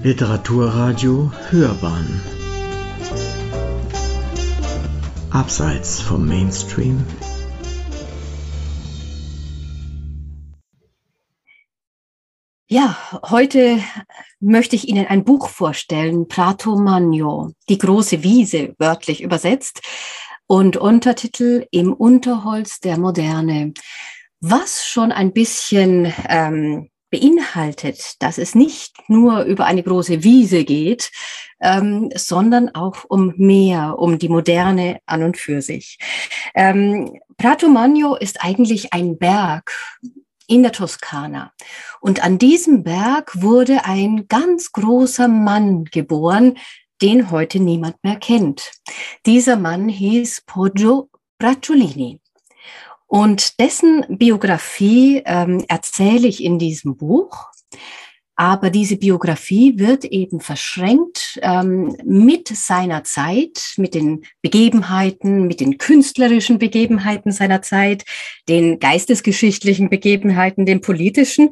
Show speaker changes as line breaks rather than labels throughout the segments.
Literaturradio Hörbahn Abseits vom Mainstream
Ja, heute möchte ich Ihnen ein Buch vorstellen, Prato Magno, die große Wiese, wörtlich übersetzt, und Untertitel Im Unterholz der Moderne. Was schon ein bisschen ähm, beinhaltet, dass es nicht nur über eine große Wiese geht, ähm, sondern auch um mehr, um die Moderne an und für sich. Ähm, Prato Magno ist eigentlich ein Berg in der Toskana. Und an diesem Berg wurde ein ganz großer Mann geboren, den heute niemand mehr kennt. Dieser Mann hieß Poggio Bracciolini. Und dessen Biografie ähm, erzähle ich in diesem Buch. Aber diese Biografie wird eben verschränkt ähm, mit seiner Zeit, mit den Begebenheiten, mit den künstlerischen Begebenheiten seiner Zeit, den geistesgeschichtlichen Begebenheiten, den politischen,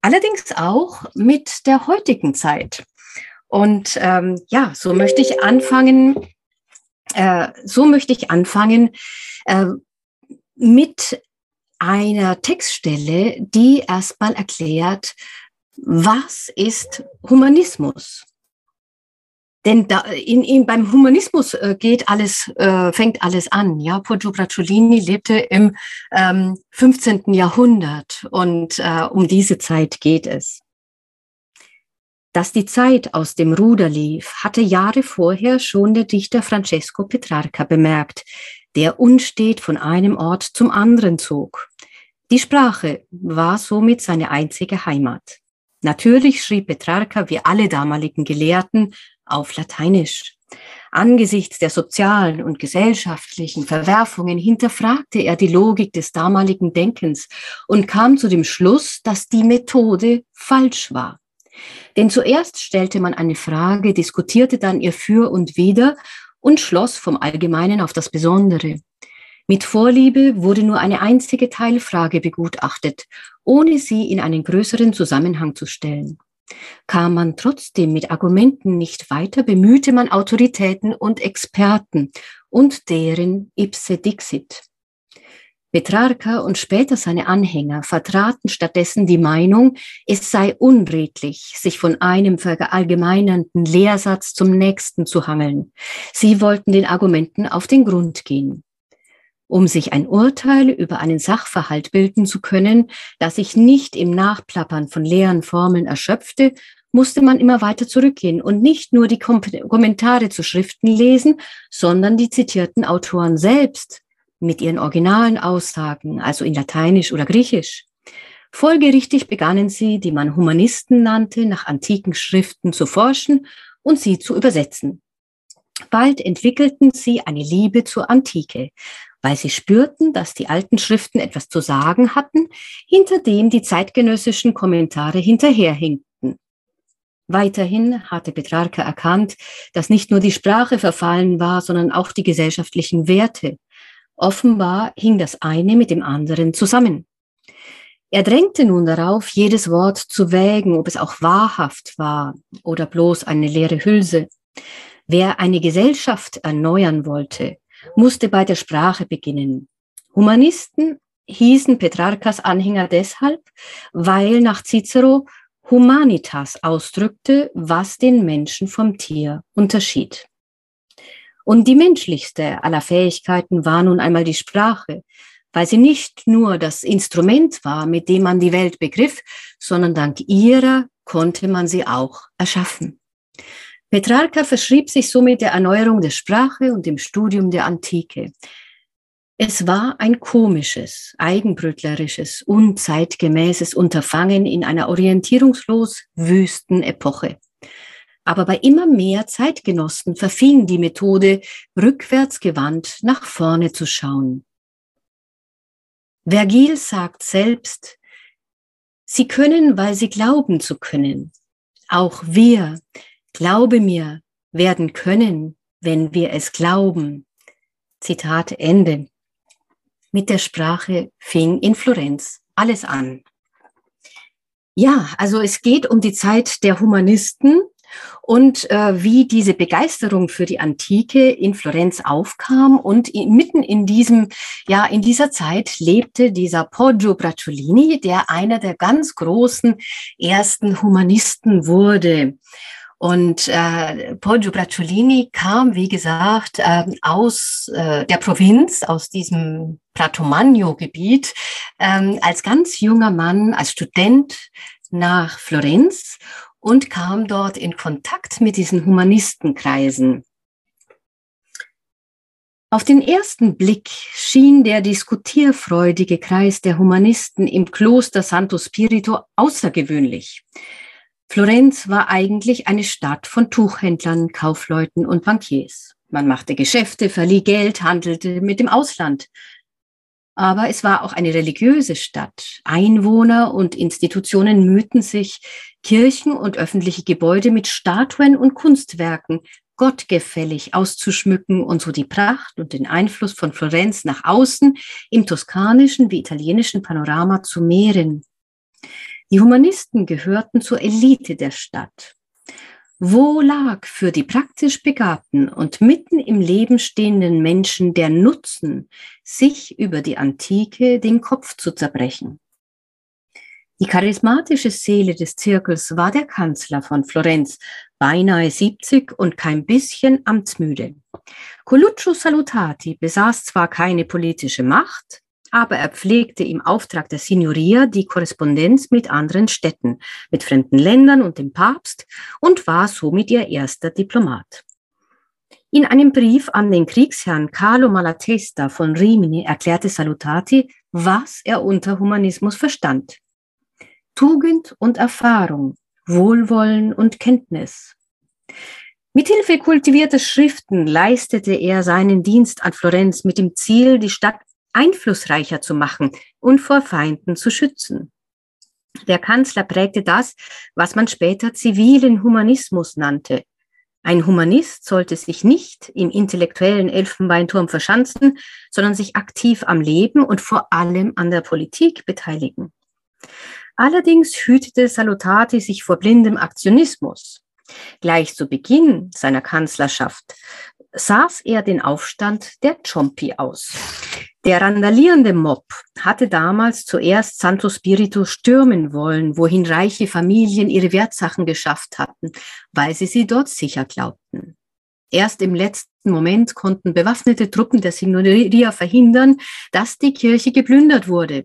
allerdings auch mit der heutigen Zeit. Und ähm, ja, so möchte ich anfangen. Äh, so möchte ich anfangen äh, mit einer Textstelle, die erstmal erklärt, was ist Humanismus? Denn da, in, in, beim Humanismus äh, geht alles, äh, fängt alles an. Ja, Poggio Bracciolini lebte im ähm, 15. Jahrhundert und äh, um diese Zeit geht es. Dass die Zeit aus dem Ruder lief, hatte Jahre vorher schon der Dichter Francesco Petrarca bemerkt, der unstet von einem Ort zum anderen zog. Die Sprache war somit seine einzige Heimat. Natürlich schrieb Petrarca wie alle damaligen Gelehrten auf Lateinisch. Angesichts der sozialen und gesellschaftlichen Verwerfungen hinterfragte er die Logik des damaligen Denkens und kam zu dem Schluss, dass die Methode falsch war. Denn zuerst stellte man eine Frage, diskutierte dann ihr Für und Wider und schloss vom Allgemeinen auf das Besondere. Mit Vorliebe wurde nur eine einzige Teilfrage begutachtet, ohne sie in einen größeren Zusammenhang zu stellen. Kam man trotzdem mit Argumenten nicht weiter, bemühte man Autoritäten und Experten und deren ipse dixit. Petrarca und später seine Anhänger vertraten stattdessen die Meinung, es sei unredlich, sich von einem verallgemeinernden Lehrsatz zum nächsten zu hangeln. Sie wollten den Argumenten auf den Grund gehen. Um sich ein Urteil über einen Sachverhalt bilden zu können, das sich nicht im Nachplappern von leeren Formeln erschöpfte, musste man immer weiter zurückgehen und nicht nur die Kom Kommentare zu Schriften lesen, sondern die zitierten Autoren selbst mit ihren originalen Aussagen, also in Lateinisch oder Griechisch. Folgerichtig begannen sie, die man Humanisten nannte, nach antiken Schriften zu forschen und sie zu übersetzen. Bald entwickelten sie eine Liebe zur Antike, weil sie spürten, dass die alten Schriften etwas zu sagen hatten, hinter dem die zeitgenössischen Kommentare hinterherhinkten. Weiterhin hatte Petrarca erkannt, dass nicht nur die Sprache verfallen war, sondern auch die gesellschaftlichen Werte, Offenbar hing das eine mit dem anderen zusammen. Er drängte nun darauf, jedes Wort zu wägen, ob es auch wahrhaft war oder bloß eine leere Hülse. Wer eine Gesellschaft erneuern wollte, musste bei der Sprache beginnen. Humanisten hießen Petrarchas Anhänger deshalb, weil nach Cicero Humanitas ausdrückte, was den Menschen vom Tier unterschied. Und die menschlichste aller Fähigkeiten war nun einmal die Sprache, weil sie nicht nur das Instrument war, mit dem man die Welt begriff, sondern dank ihrer konnte man sie auch erschaffen. Petrarca verschrieb sich somit der Erneuerung der Sprache und dem Studium der Antike. Es war ein komisches, eigenbrötlerisches, unzeitgemäßes Unterfangen in einer orientierungslos wüsten Epoche. Aber bei immer mehr Zeitgenossen verfing die Methode, rückwärts gewandt nach vorne zu schauen. Vergil sagt selbst, Sie können, weil Sie glauben zu können. Auch wir, glaube mir, werden können, wenn wir es glauben. Zitat Ende. Mit der Sprache fing in Florenz alles an. Ja, also es geht um die Zeit der Humanisten und äh, wie diese Begeisterung für die Antike in Florenz aufkam und in, mitten in diesem ja in dieser Zeit lebte dieser Poggio Bracciolini, der einer der ganz großen ersten Humanisten wurde. Und äh, Poggio Bracciolini kam, wie gesagt, äh, aus äh, der Provinz, aus diesem Pratomagno-Gebiet, äh, als ganz junger Mann, als Student nach Florenz und kam dort in Kontakt mit diesen Humanistenkreisen. Auf den ersten Blick schien der diskutierfreudige Kreis der Humanisten im Kloster Santo Spirito außergewöhnlich. Florenz war eigentlich eine Stadt von Tuchhändlern, Kaufleuten und Bankiers. Man machte Geschäfte, verlieh Geld, handelte mit dem Ausland. Aber es war auch eine religiöse Stadt. Einwohner und Institutionen mühten sich, Kirchen und öffentliche Gebäude mit Statuen und Kunstwerken gottgefällig auszuschmücken und so die Pracht und den Einfluss von Florenz nach außen im toskanischen wie italienischen Panorama zu mehren. Die Humanisten gehörten zur Elite der Stadt. Wo lag für die praktisch begabten und mitten im Leben stehenden Menschen der Nutzen, sich über die Antike den Kopf zu zerbrechen? Die charismatische Seele des Zirkels war der Kanzler von Florenz, beinahe 70 und kein bisschen amtsmüde. Coluccio Salutati besaß zwar keine politische Macht, aber er pflegte im Auftrag der Signoria die Korrespondenz mit anderen Städten, mit fremden Ländern und dem Papst und war somit ihr erster Diplomat. In einem Brief an den Kriegsherrn Carlo Malatesta von Rimini erklärte Salutati, was er unter Humanismus verstand. Tugend und Erfahrung, Wohlwollen und Kenntnis. Mithilfe kultivierter Schriften leistete er seinen Dienst an Florenz mit dem Ziel, die Stadt einflussreicher zu machen und vor Feinden zu schützen. Der Kanzler prägte das, was man später zivilen Humanismus nannte. Ein Humanist sollte sich nicht im intellektuellen Elfenbeinturm verschanzen, sondern sich aktiv am Leben und vor allem an der Politik beteiligen. Allerdings hütete Salutati sich vor blindem Aktionismus. Gleich zu Beginn seiner Kanzlerschaft saß er den Aufstand der Ciompi aus. Der randalierende Mob hatte damals zuerst Santo Spirito stürmen wollen, wohin reiche Familien ihre Wertsachen geschafft hatten, weil sie sie dort sicher glaubten. Erst im letzten Moment konnten bewaffnete Truppen der Signoria verhindern, dass die Kirche geplündert wurde.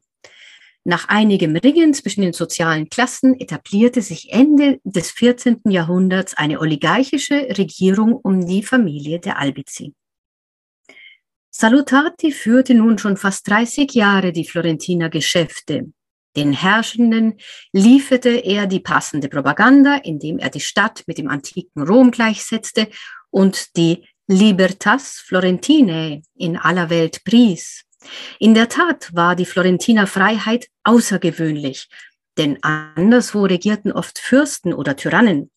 Nach einigem Ringen zwischen den sozialen Klassen etablierte sich Ende des 14. Jahrhunderts eine oligarchische Regierung um die Familie der Albizi. Salutati führte nun schon fast 30 Jahre die Florentiner Geschäfte. Den Herrschenden lieferte er die passende Propaganda, indem er die Stadt mit dem antiken Rom gleichsetzte und die Libertas Florentinae in aller Welt pries. In der Tat war die Florentiner Freiheit außergewöhnlich, denn anderswo regierten oft Fürsten oder Tyrannen.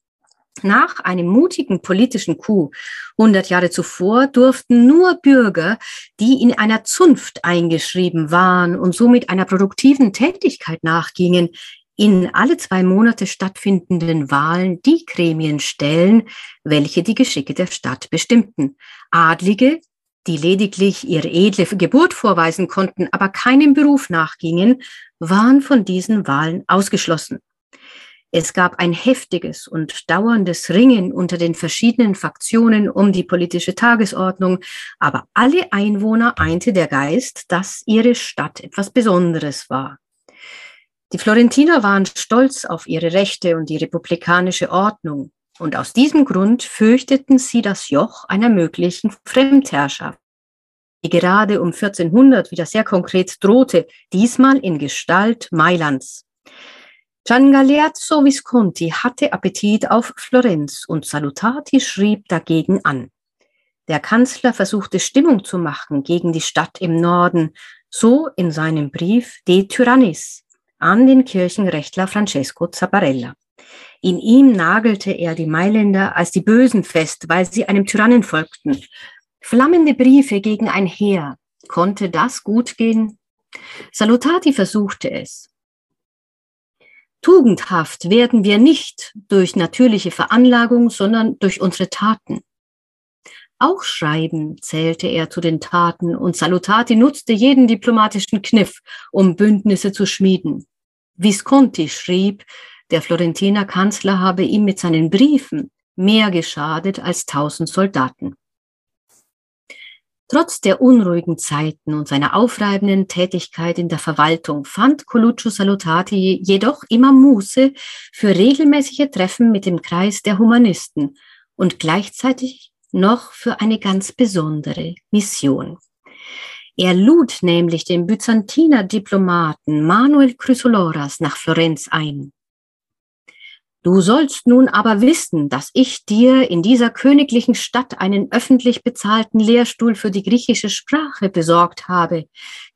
Nach einem mutigen politischen Coup 100 Jahre zuvor durften nur Bürger, die in einer Zunft eingeschrieben waren und somit einer produktiven Tätigkeit nachgingen, in alle zwei Monate stattfindenden Wahlen die Gremien stellen, welche die Geschicke der Stadt bestimmten. Adlige die lediglich ihre edle Geburt vorweisen konnten, aber keinem Beruf nachgingen, waren von diesen Wahlen ausgeschlossen. Es gab ein heftiges und dauerndes Ringen unter den verschiedenen Faktionen um die politische Tagesordnung, aber alle Einwohner einte der Geist, dass ihre Stadt etwas Besonderes war. Die Florentiner waren stolz auf ihre Rechte und die republikanische Ordnung. Und aus diesem Grund fürchteten sie das Joch einer möglichen Fremdherrschaft, die gerade um 1400 wieder sehr konkret drohte, diesmal in Gestalt Mailands. Gian Galeazzo Visconti hatte Appetit auf Florenz und Salutati schrieb dagegen an. Der Kanzler versuchte Stimmung zu machen gegen die Stadt im Norden, so in seinem Brief De Tyrannis an den Kirchenrechtler Francesco Zapparella. In ihm nagelte er die Mailänder als die Bösen fest, weil sie einem Tyrannen folgten. Flammende Briefe gegen ein Heer. Konnte das gut gehen? Salutati versuchte es. Tugendhaft werden wir nicht durch natürliche Veranlagung, sondern durch unsere Taten. Auch Schreiben zählte er zu den Taten und Salutati nutzte jeden diplomatischen Kniff, um Bündnisse zu schmieden. Visconti schrieb, der Florentiner Kanzler habe ihm mit seinen Briefen mehr geschadet als tausend Soldaten. Trotz der unruhigen Zeiten und seiner aufreibenden Tätigkeit in der Verwaltung fand Coluccio Salutati jedoch immer Muße für regelmäßige Treffen mit dem Kreis der Humanisten und gleichzeitig noch für eine ganz besondere Mission. Er lud nämlich den Byzantiner Diplomaten Manuel Chrysoloras nach Florenz ein. Du sollst nun aber wissen, dass ich dir in dieser königlichen Stadt einen öffentlich bezahlten Lehrstuhl für die griechische Sprache besorgt habe.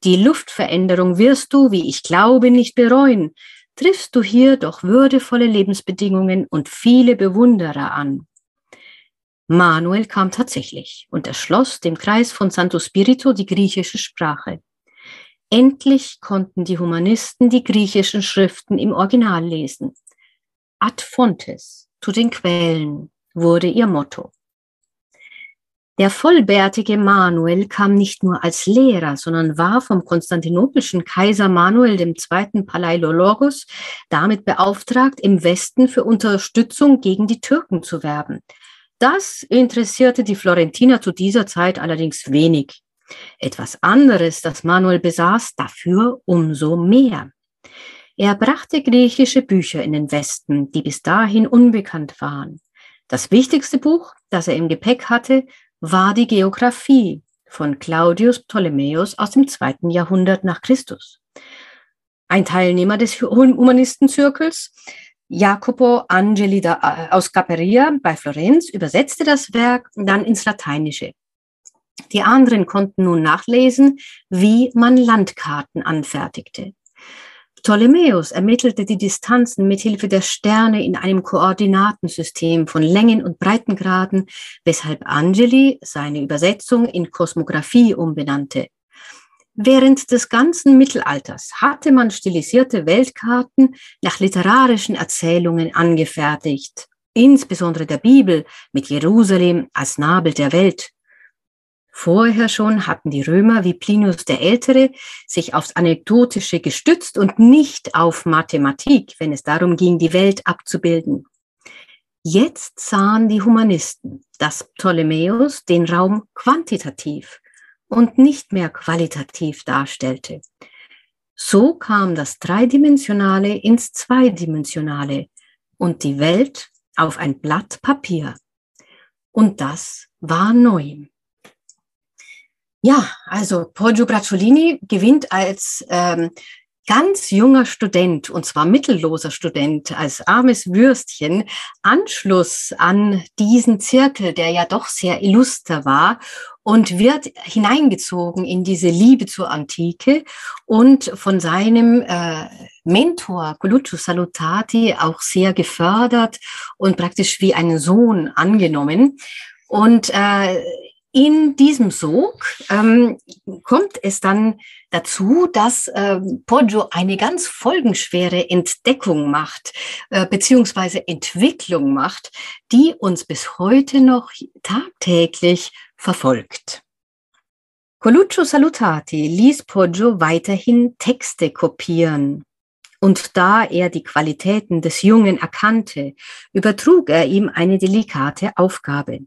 Die Luftveränderung wirst du, wie ich glaube, nicht bereuen. Triffst du hier doch würdevolle Lebensbedingungen und viele Bewunderer an. Manuel kam tatsächlich und erschloss dem Kreis von Santo Spirito die griechische Sprache. Endlich konnten die Humanisten die griechischen Schriften im Original lesen. Ad fontes, zu den Quellen, wurde ihr Motto. Der vollbärtige Manuel kam nicht nur als Lehrer, sondern war vom konstantinopelschen Kaiser Manuel II. Palaiologos damit beauftragt, im Westen für Unterstützung gegen die Türken zu werben. Das interessierte die Florentiner zu dieser Zeit allerdings wenig. Etwas anderes, das Manuel besaß, dafür umso mehr. Er brachte griechische Bücher in den Westen, die bis dahin unbekannt waren. Das wichtigste Buch, das er im Gepäck hatte, war die Geographie von Claudius Ptolemäus aus dem zweiten Jahrhundert nach Christus. Ein Teilnehmer des Humanistenzirkels Jacopo Angeli da, äh, aus Caperia bei Florenz übersetzte das Werk dann ins Lateinische. Die anderen konnten nun nachlesen, wie man Landkarten anfertigte. Ptolemäus ermittelte die Distanzen mit Hilfe der Sterne in einem Koordinatensystem von Längen und Breitengraden, weshalb Angeli seine Übersetzung in Kosmographie umbenannte. Während des ganzen Mittelalters hatte man stilisierte Weltkarten nach literarischen Erzählungen angefertigt, insbesondere der Bibel mit Jerusalem als Nabel der Welt. Vorher schon hatten die Römer wie Plinius der Ältere sich aufs Anekdotische gestützt und nicht auf Mathematik, wenn es darum ging, die Welt abzubilden. Jetzt sahen die Humanisten, dass Ptolemäus den Raum quantitativ und nicht mehr qualitativ darstellte. So kam das Dreidimensionale ins Zweidimensionale und die Welt auf ein Blatt Papier. Und das war neu. Ja, also Poggio Bracciolini gewinnt als ähm, ganz junger Student, und zwar mittelloser Student, als armes Würstchen, Anschluss an diesen Zirkel, der ja doch sehr illuster war und wird hineingezogen in diese Liebe zur Antike und von seinem äh, Mentor Coluccio Salutati auch sehr gefördert und praktisch wie einen Sohn angenommen. Und äh, in diesem Sog ähm, kommt es dann dazu, dass äh, Poggio eine ganz folgenschwere Entdeckung macht, äh, beziehungsweise Entwicklung macht, die uns bis heute noch tagtäglich verfolgt. Coluccio Salutati ließ Poggio weiterhin Texte kopieren. Und da er die Qualitäten des Jungen erkannte, übertrug er ihm eine delikate Aufgabe.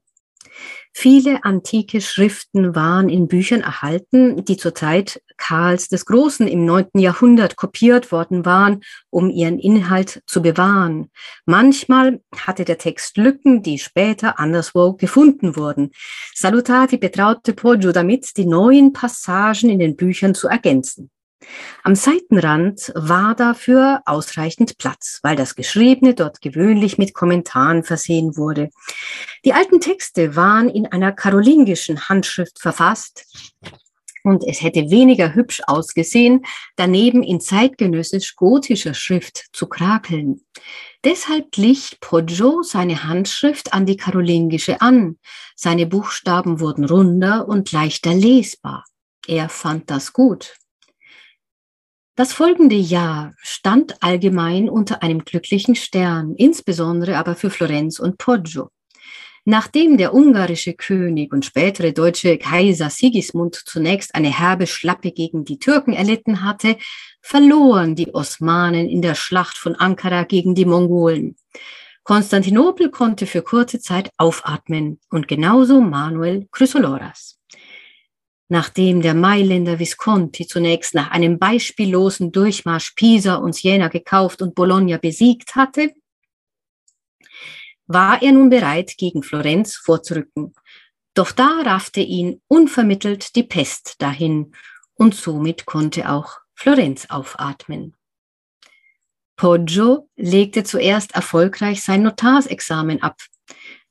Viele antike Schriften waren in Büchern erhalten, die zur Zeit Karls des Großen im neunten Jahrhundert kopiert worden waren, um ihren Inhalt zu bewahren. Manchmal hatte der Text Lücken, die später anderswo gefunden wurden. Salutati betraute Poggio damit, die neuen Passagen in den Büchern zu ergänzen. Am Seitenrand war dafür ausreichend Platz, weil das Geschriebene dort gewöhnlich mit Kommentaren versehen wurde. Die alten Texte waren in einer karolingischen Handschrift verfasst und es hätte weniger hübsch ausgesehen, daneben in zeitgenössisch-gotischer Schrift zu krakeln. Deshalb glich Poggio seine Handschrift an die karolingische an. Seine Buchstaben wurden runder und leichter lesbar. Er fand das gut. Das folgende Jahr stand allgemein unter einem glücklichen Stern, insbesondere aber für Florenz und Poggio. Nachdem der ungarische König und spätere deutsche Kaiser Sigismund zunächst eine herbe Schlappe gegen die Türken erlitten hatte, verloren die Osmanen in der Schlacht von Ankara gegen die Mongolen. Konstantinopel konnte für kurze Zeit aufatmen und genauso Manuel Chrysoloras. Nachdem der Mailänder Visconti zunächst nach einem beispiellosen Durchmarsch Pisa und Siena gekauft und Bologna besiegt hatte, war er nun bereit, gegen Florenz vorzurücken. Doch da raffte ihn unvermittelt die Pest dahin und somit konnte auch Florenz aufatmen. Poggio legte zuerst erfolgreich sein Notarsexamen ab,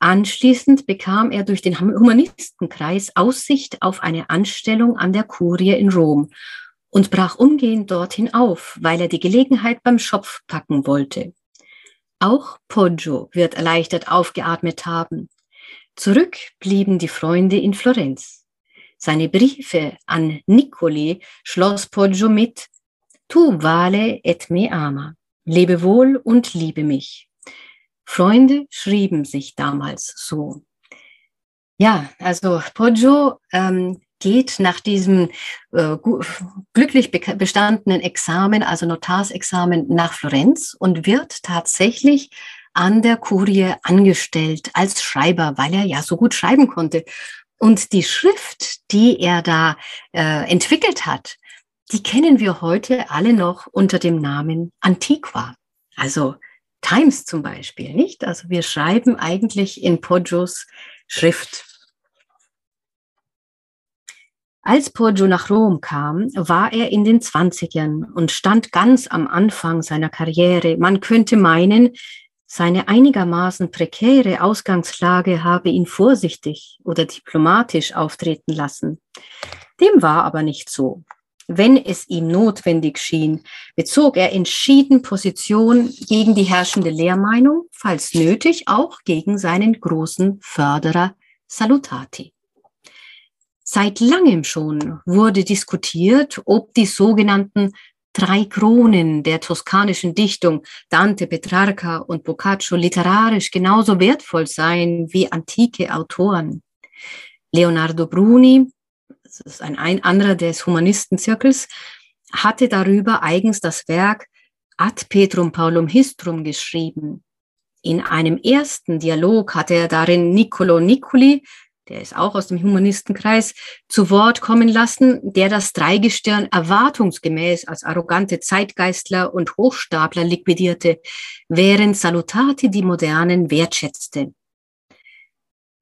Anschließend bekam er durch den Humanistenkreis Aussicht auf eine Anstellung an der Kurie in Rom und brach umgehend dorthin auf, weil er die Gelegenheit beim Schopf packen wollte. Auch Poggio wird erleichtert aufgeatmet haben. Zurück blieben die Freunde in Florenz. Seine Briefe an Nicoli schloss Poggio mit Tu vale et me ama. Lebe wohl und liebe mich. Freunde schrieben sich damals so. Ja, also Poggio ähm, geht nach diesem äh, glücklich bestandenen Examen, also Notarsexamen, nach Florenz und wird tatsächlich an der Kurie angestellt als Schreiber, weil er ja so gut schreiben konnte. Und die Schrift, die er da äh, entwickelt hat, die kennen wir heute alle noch unter dem Namen Antiqua. Also Times zum Beispiel, nicht? Also wir schreiben eigentlich in Poggios Schrift. Als Poggio nach Rom kam, war er in den Zwanzigern und stand ganz am Anfang seiner Karriere. Man könnte meinen, seine einigermaßen prekäre Ausgangslage habe ihn vorsichtig oder diplomatisch auftreten lassen. Dem war aber nicht so. Wenn es ihm notwendig schien, bezog er entschieden Position gegen die herrschende Lehrmeinung, falls nötig auch gegen seinen großen Förderer Salutati. Seit langem schon wurde diskutiert, ob die sogenannten drei Kronen der toskanischen Dichtung Dante, Petrarca und Boccaccio literarisch genauso wertvoll seien wie antike Autoren. Leonardo Bruni, das ist ein, ein anderer des Humanistenzirkels, hatte darüber eigens das Werk Ad Petrum Paulum Histrum geschrieben. In einem ersten Dialog hatte er darin Niccolo Niccoli, der ist auch aus dem Humanistenkreis, zu Wort kommen lassen, der das Dreigestirn erwartungsgemäß als arrogante Zeitgeistler und Hochstapler liquidierte, während Salutati die Modernen wertschätzte.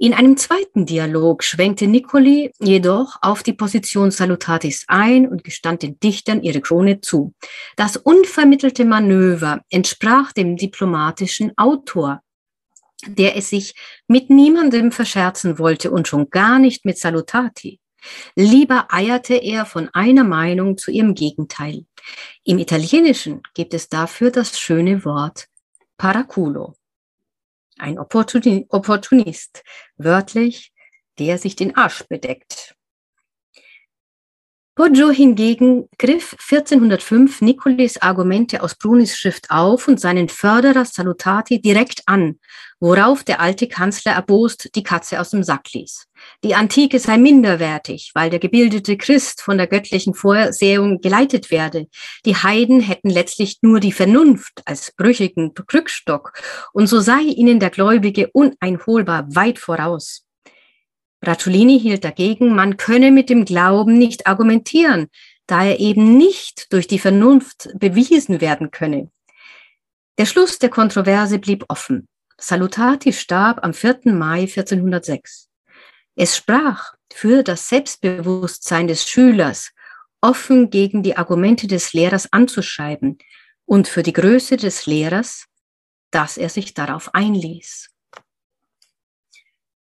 In einem zweiten Dialog schwenkte Nicoli jedoch auf die Position Salutatis ein und gestand den Dichtern ihre Krone zu. Das unvermittelte Manöver entsprach dem diplomatischen Autor, der es sich mit niemandem verscherzen wollte und schon gar nicht mit Salutati. Lieber eierte er von einer Meinung zu ihrem Gegenteil. Im Italienischen gibt es dafür das schöne Wort Paraculo ein Opportunist, wörtlich, der sich den Arsch bedeckt. Poggio hingegen griff 1405 Nicolis Argumente aus Brunis Schrift auf und seinen Förderer Salutati direkt an, worauf der alte Kanzler erbost die Katze aus dem Sack ließ. Die Antike sei minderwertig, weil der gebildete Christ von der göttlichen Vorsehung geleitet werde. Die Heiden hätten letztlich nur die Vernunft als brüchigen Krückstock und so sei ihnen der Gläubige uneinholbar weit voraus. Bracciolini hielt dagegen, man könne mit dem Glauben nicht argumentieren, da er eben nicht durch die Vernunft bewiesen werden könne. Der Schluss der Kontroverse blieb offen. Salutati starb am 4. Mai 1406. Es sprach für das Selbstbewusstsein des Schülers, offen gegen die Argumente des Lehrers anzuschreiben und für die Größe des Lehrers, dass er sich darauf einließ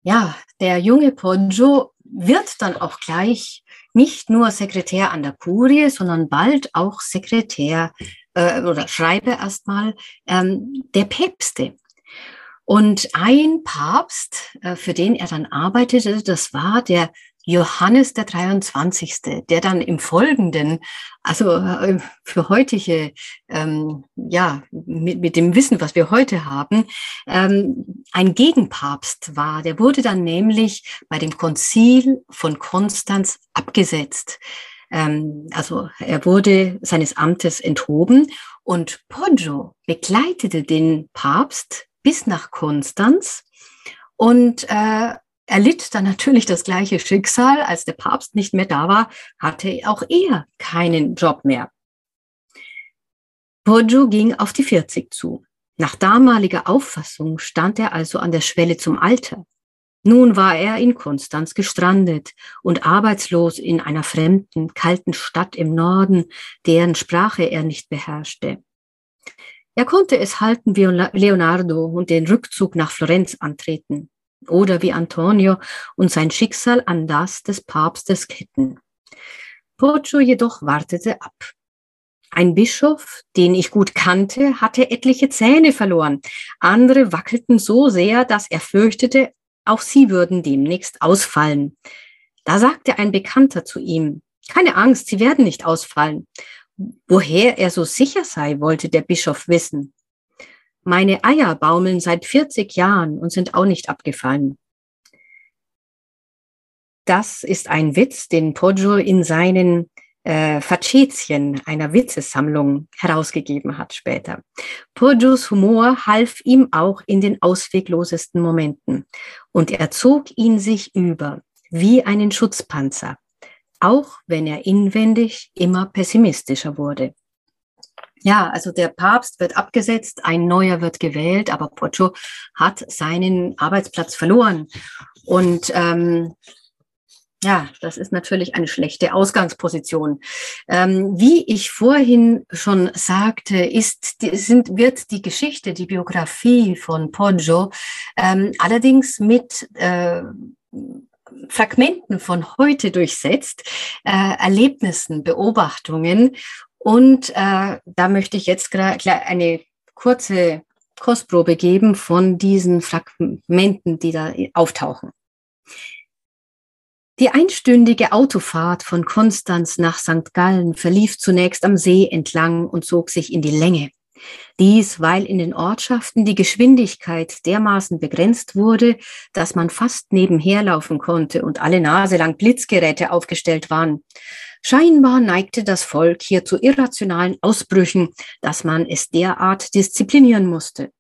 ja, der junge Poggio wird dann auch gleich nicht nur Sekretär an der Kurie, sondern bald auch Sekretär äh, oder Schreiber erstmal ähm, der Päpste. Und ein Papst, äh, für den er dann arbeitete, das war der Johannes der 23., der dann im Folgenden, also äh, für heutige, ähm, ja, mit, mit dem Wissen, was wir heute haben, ähm, ein Gegenpapst war. Der wurde dann nämlich bei dem Konzil von Konstanz abgesetzt. Ähm, also er wurde seines Amtes enthoben und Poggio begleitete den Papst bis nach Konstanz und äh, erlitt dann natürlich das gleiche Schicksal. Als der Papst nicht mehr da war, hatte auch er keinen Job mehr. Poggio ging auf die 40 zu. Nach damaliger Auffassung stand er also an der Schwelle zum Alter. Nun war er in Konstanz gestrandet und arbeitslos in einer fremden, kalten Stadt im Norden, deren Sprache er nicht beherrschte. Er konnte es halten wie Leonardo und den Rückzug nach Florenz antreten oder wie Antonio und sein Schicksal an das des Papstes ketten. Poggio jedoch wartete ab. Ein Bischof, den ich gut kannte, hatte etliche Zähne verloren. Andere wackelten so sehr, dass er fürchtete, auch sie würden demnächst ausfallen. Da sagte ein Bekannter zu ihm, keine Angst, sie werden nicht ausfallen. Woher er so sicher sei, wollte der Bischof wissen. Meine Eier baumeln seit 40 Jahren und sind auch nicht abgefallen. Das ist ein Witz, den Poggio in seinen äh, Facetien, einer Witzesammlung, herausgegeben hat später. Poggios Humor half ihm auch in den ausweglosesten Momenten und er zog ihn sich über wie einen Schutzpanzer, auch wenn er inwendig immer pessimistischer wurde. Ja, also der Papst wird abgesetzt, ein neuer wird gewählt, aber Poggio hat seinen Arbeitsplatz verloren. Und ähm, ja, das ist natürlich eine schlechte Ausgangsposition. Ähm, wie ich vorhin schon sagte, ist, sind, wird die Geschichte, die Biografie von Poggio ähm, allerdings mit äh, Fragmenten von heute durchsetzt, äh, Erlebnissen, Beobachtungen und äh, da möchte ich jetzt eine kurze Kostprobe geben von diesen Fragmenten, die da auftauchen. Die einstündige Autofahrt von Konstanz nach St. Gallen verlief zunächst am See entlang und zog sich in die Länge. Dies, weil in den Ortschaften die Geschwindigkeit dermaßen begrenzt wurde, dass man fast nebenher laufen konnte und alle Nase lang Blitzgeräte aufgestellt waren. Scheinbar neigte das Volk hier zu irrationalen Ausbrüchen, dass man es derart disziplinieren musste.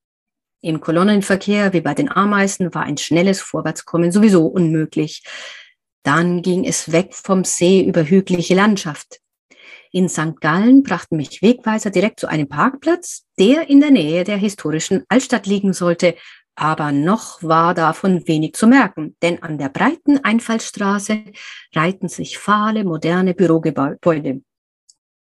Im Kolonnenverkehr wie bei den Ameisen war ein schnelles Vorwärtskommen sowieso unmöglich. Dann ging es weg vom See über hügelige Landschaft. In St. Gallen brachten mich Wegweiser direkt zu einem Parkplatz, der in der Nähe der historischen Altstadt liegen sollte, aber noch war davon wenig zu merken, denn an der breiten Einfallstraße reihten sich fahle, moderne Bürogebäude.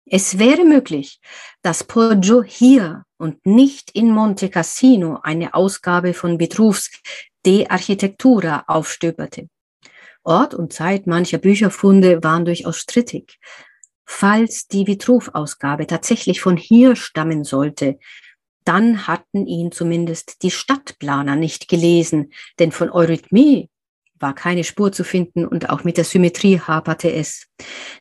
Es wäre möglich, dass Poggio hier und nicht in Monte Cassino eine Ausgabe von Vitruvs De Architectura aufstöberte. Ort und Zeit mancher Bücherfunde waren durchaus strittig. Falls die Vitruv-Ausgabe tatsächlich von hier stammen sollte, dann hatten ihn zumindest die Stadtplaner nicht gelesen, denn von Eurythmie war keine Spur zu finden und auch mit der Symmetrie haperte es.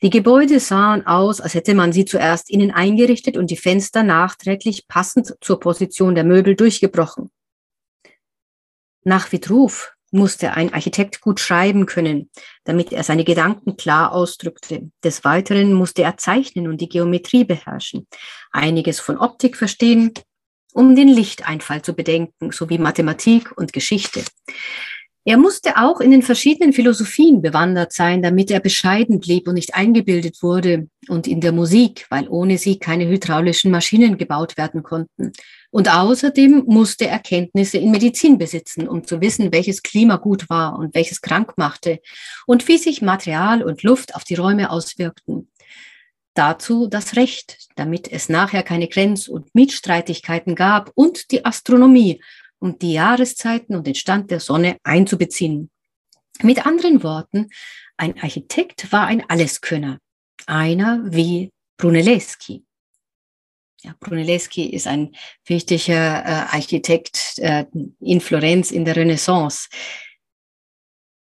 Die Gebäude sahen aus, als hätte man sie zuerst innen eingerichtet und die Fenster nachträglich passend zur Position der Möbel durchgebrochen. Nach Vitruv musste ein Architekt gut schreiben können, damit er seine Gedanken klar ausdrückte. Des Weiteren musste er zeichnen und die Geometrie beherrschen, einiges von Optik verstehen um den Lichteinfall zu bedenken, sowie Mathematik und Geschichte. Er musste auch in den verschiedenen Philosophien bewandert sein, damit er bescheiden blieb und nicht eingebildet wurde, und in der Musik, weil ohne sie keine hydraulischen Maschinen gebaut werden konnten. Und außerdem musste er Kenntnisse in Medizin besitzen, um zu wissen, welches Klima gut war und welches krank machte und wie sich Material und Luft auf die Räume auswirkten dazu das Recht, damit es nachher keine Grenz- und Mietstreitigkeiten gab und die Astronomie, um die Jahreszeiten und den Stand der Sonne einzubeziehen. Mit anderen Worten, ein Architekt war ein Alleskönner, einer wie Brunelleschi. Ja, Brunelleschi ist ein wichtiger äh, Architekt äh, in Florenz in der Renaissance.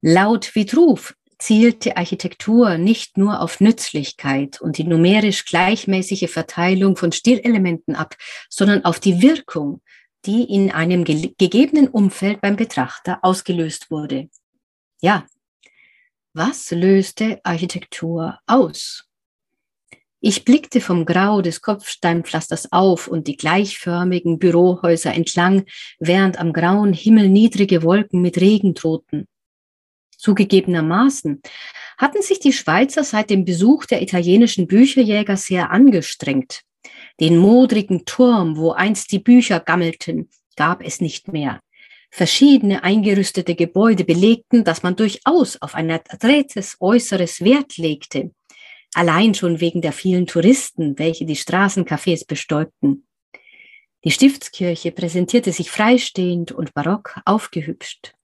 Laut Vitruv zielte Architektur nicht nur auf Nützlichkeit und die numerisch gleichmäßige Verteilung von Stilelementen ab, sondern auf die Wirkung, die in einem ge gegebenen Umfeld beim Betrachter ausgelöst wurde. Ja, was löste Architektur aus? Ich blickte vom Grau des Kopfsteinpflasters auf und die gleichförmigen Bürohäuser entlang, während am grauen Himmel niedrige Wolken mit Regen drohten. Zugegebenermaßen hatten sich die Schweizer seit dem Besuch der italienischen Bücherjäger sehr angestrengt. Den modrigen Turm, wo einst die Bücher gammelten, gab es nicht mehr. Verschiedene eingerüstete Gebäude belegten, dass man durchaus auf ein adrettes Äußeres Wert legte. Allein schon wegen der vielen Touristen, welche die Straßencafés bestäubten. Die Stiftskirche präsentierte sich freistehend und barock aufgehübscht.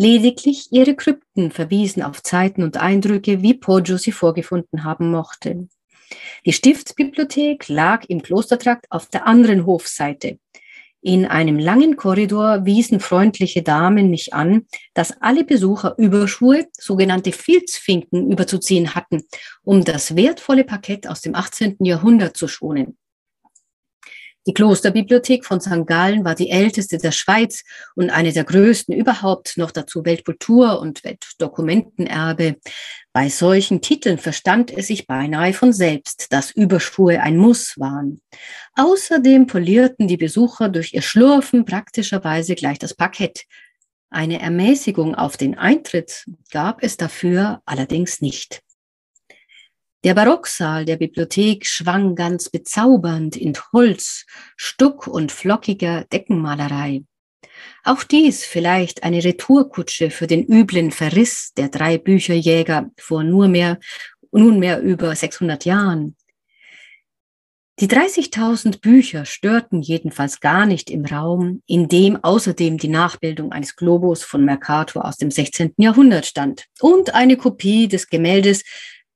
Lediglich ihre Krypten verwiesen auf Zeiten und Eindrücke, wie Poggio sie vorgefunden haben mochte. Die Stiftsbibliothek lag im Klostertrakt auf der anderen Hofseite. In einem langen Korridor wiesen freundliche Damen mich an, dass alle Besucher Überschuhe, sogenannte Filzfinken, überzuziehen hatten, um das wertvolle Parkett aus dem 18. Jahrhundert zu schonen. Die Klosterbibliothek von St. Gallen war die älteste der Schweiz und eine der größten überhaupt, noch dazu Weltkultur- und Weltdokumentenerbe. Bei solchen Titeln verstand es sich beinahe von selbst, dass Überschuhe ein Muss waren. Außerdem polierten die Besucher durch ihr Schlurfen praktischerweise gleich das Parkett. Eine Ermäßigung auf den Eintritt gab es dafür allerdings nicht. Der Barocksaal der Bibliothek schwang ganz bezaubernd in Holz, Stuck und flockiger Deckenmalerei. Auch dies vielleicht eine Retourkutsche für den üblen Verriss der drei Bücherjäger vor nur mehr, nunmehr über 600 Jahren. Die 30.000 Bücher störten jedenfalls gar nicht im Raum, in dem außerdem die Nachbildung eines Globus von Mercator aus dem 16. Jahrhundert stand und eine Kopie des Gemäldes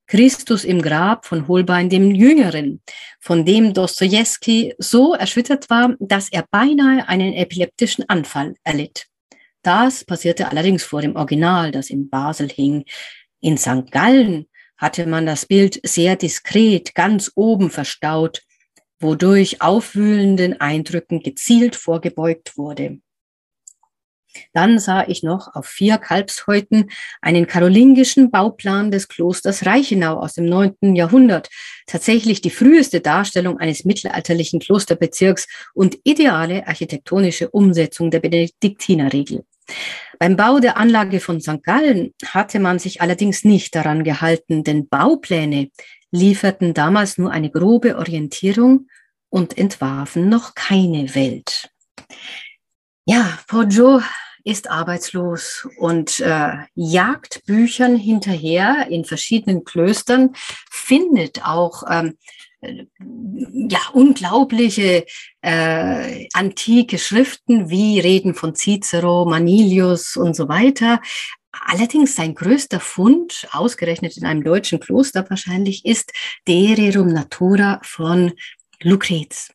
Christus im Grab von Holbein dem Jüngeren, von dem Dostoevsky so erschüttert war, dass er beinahe einen epileptischen Anfall erlitt. Das passierte allerdings vor dem Original, das in Basel hing. In St. Gallen hatte man das Bild sehr diskret ganz oben verstaut, wodurch aufwühlenden Eindrücken gezielt vorgebeugt wurde. Dann sah ich noch auf vier Kalbshäuten einen karolingischen Bauplan des Klosters Reichenau aus dem neunten Jahrhundert. Tatsächlich die früheste Darstellung eines mittelalterlichen Klosterbezirks und ideale architektonische Umsetzung der Benediktinerregel. Beim Bau der Anlage von St. Gallen hatte man sich allerdings nicht daran gehalten, denn Baupläne lieferten damals nur eine grobe Orientierung und entwarfen noch keine Welt. Ja, Poggio ist arbeitslos und äh, jagt Büchern hinterher in verschiedenen Klöstern, findet auch ähm, äh, ja, unglaubliche äh, antike Schriften wie Reden von Cicero, Manilius und so weiter. Allerdings sein größter Fund, ausgerechnet in einem deutschen Kloster wahrscheinlich, ist De Rerum Natura von Lucrez.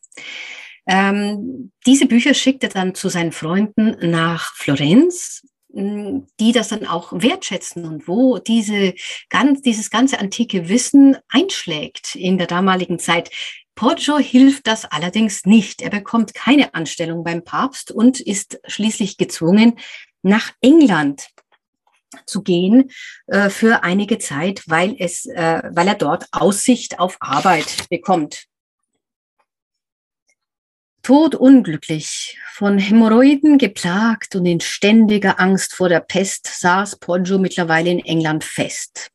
Ähm, diese Bücher schickt er dann zu seinen Freunden nach Florenz, die das dann auch wertschätzen und wo diese, ganz, dieses ganze antike Wissen einschlägt in der damaligen Zeit. Poggio hilft das allerdings nicht. Er bekommt keine Anstellung beim Papst und ist schließlich gezwungen, nach England zu gehen äh, für einige Zeit, weil es, äh, weil er dort Aussicht auf Arbeit bekommt. Todunglücklich, von Hämorrhoiden geplagt und in ständiger Angst vor der Pest saß Poggio mittlerweile in England fest.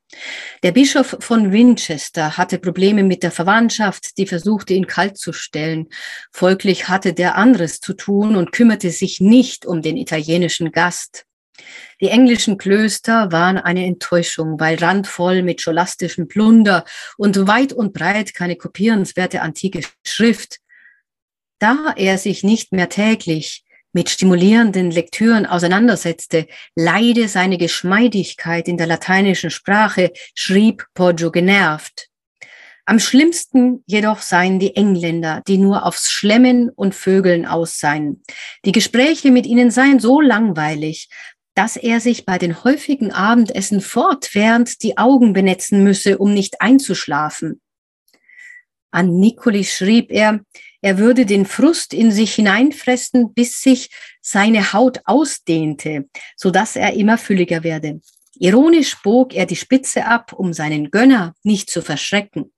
Der Bischof von Winchester hatte Probleme mit der Verwandtschaft, die versuchte, ihn kalt zu stellen. Folglich hatte der anderes zu tun und kümmerte sich nicht um den italienischen Gast. Die englischen Klöster waren eine Enttäuschung, weil randvoll mit scholastischem Plunder und weit und breit keine kopierenswerte antike Schrift, da er sich nicht mehr täglich mit stimulierenden Lektüren auseinandersetzte, leide seine Geschmeidigkeit in der lateinischen Sprache, schrieb Poggio genervt. Am schlimmsten jedoch seien die Engländer, die nur aufs Schlemmen und Vögeln aus seien. Die Gespräche mit ihnen seien so langweilig, dass er sich bei den häufigen Abendessen fortwährend die Augen benetzen müsse, um nicht einzuschlafen. An Nicoli schrieb er, er würde den Frust in sich hineinfressen, bis sich seine Haut ausdehnte, so dass er immer fülliger werde. Ironisch bog er die Spitze ab, um seinen Gönner nicht zu verschrecken.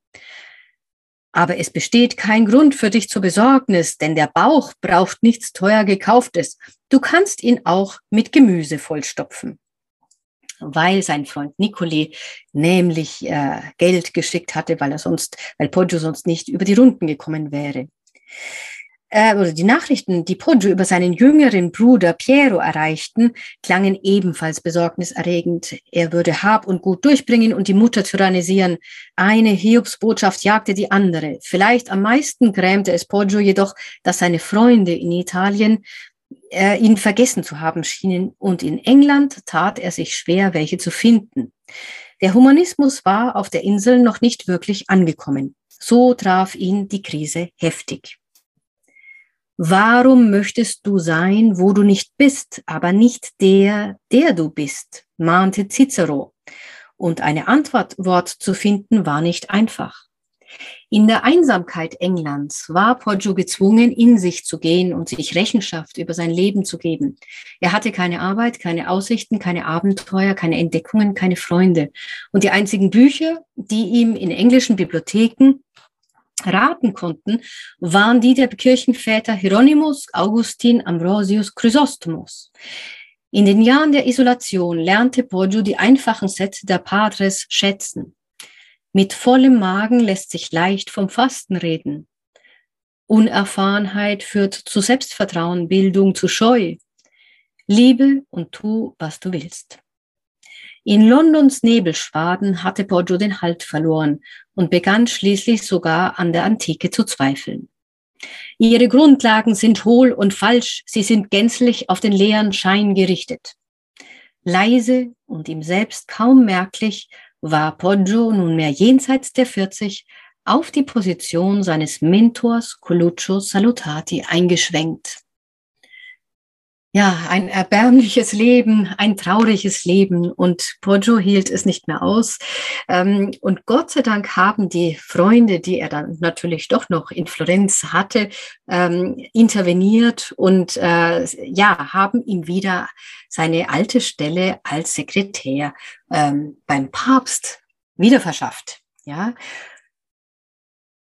Aber es besteht kein Grund für dich zur Besorgnis, denn der Bauch braucht nichts teuer gekauftes. Du kannst ihn auch mit Gemüse vollstopfen. Weil sein Freund Nicoli nämlich äh, Geld geschickt hatte, weil er sonst, weil Poggio sonst nicht über die Runden gekommen wäre äh, oder die Nachrichten, die Poggio über seinen jüngeren Bruder Piero erreichten, klangen ebenfalls besorgniserregend. Er würde Hab und Gut durchbringen und die Mutter tyrannisieren. Eine Hiobsbotschaft jagte die andere. Vielleicht am meisten grämte es Poggio jedoch, dass seine Freunde in Italien äh, ihn vergessen zu haben schienen und in England tat er sich schwer, welche zu finden. Der Humanismus war auf der Insel noch nicht wirklich angekommen. So traf ihn die Krise heftig. Warum möchtest du sein, wo du nicht bist, aber nicht der, der du bist? mahnte Cicero. Und eine Antwort Wort zu finden war nicht einfach. In der Einsamkeit Englands war Poggio gezwungen, in sich zu gehen und sich Rechenschaft über sein Leben zu geben. Er hatte keine Arbeit, keine Aussichten, keine Abenteuer, keine Entdeckungen, keine Freunde. Und die einzigen Bücher, die ihm in englischen Bibliotheken raten konnten, waren die der Kirchenväter Hieronymus, Augustin, Ambrosius, Chrysostomos. In den Jahren der Isolation lernte Poggio die einfachen Sätze der Padres schätzen. Mit vollem Magen lässt sich leicht vom Fasten reden. Unerfahrenheit führt zu Selbstvertrauen, Bildung zu Scheu. Liebe und tu, was du willst. In Londons Nebelschwaden hatte Poggio den Halt verloren und begann schließlich sogar an der Antike zu zweifeln. Ihre Grundlagen sind hohl und falsch, sie sind gänzlich auf den leeren Schein gerichtet. Leise und ihm selbst kaum merklich war Poggio nunmehr jenseits der 40 auf die Position seines Mentors Coluccio Salutati eingeschwenkt ja, ein erbärmliches Leben, ein trauriges Leben. Und Poggio hielt es nicht mehr aus. Ähm, und Gott sei Dank haben die Freunde, die er dann natürlich doch noch in Florenz hatte, ähm, interveniert und äh, ja, haben ihm wieder seine alte Stelle als Sekretär ähm, beim Papst wieder verschafft. Ja,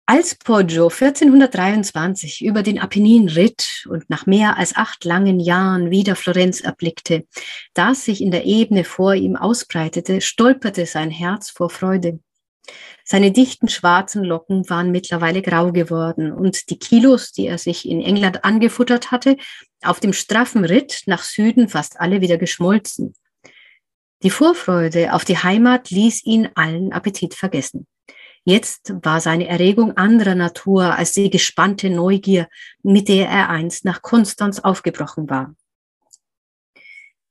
als Poggio 1423 über den Apennin ritt und nach mehr als acht langen Jahren wieder Florenz erblickte, das sich in der Ebene vor ihm ausbreitete, stolperte sein Herz vor Freude. Seine dichten schwarzen Locken waren mittlerweile grau geworden und die Kilos, die er sich in England angefuttert hatte, auf dem straffen Ritt nach Süden fast alle wieder geschmolzen. Die Vorfreude auf die Heimat ließ ihn allen Appetit vergessen. Jetzt war seine Erregung anderer Natur als die gespannte Neugier, mit der er einst nach Konstanz aufgebrochen war.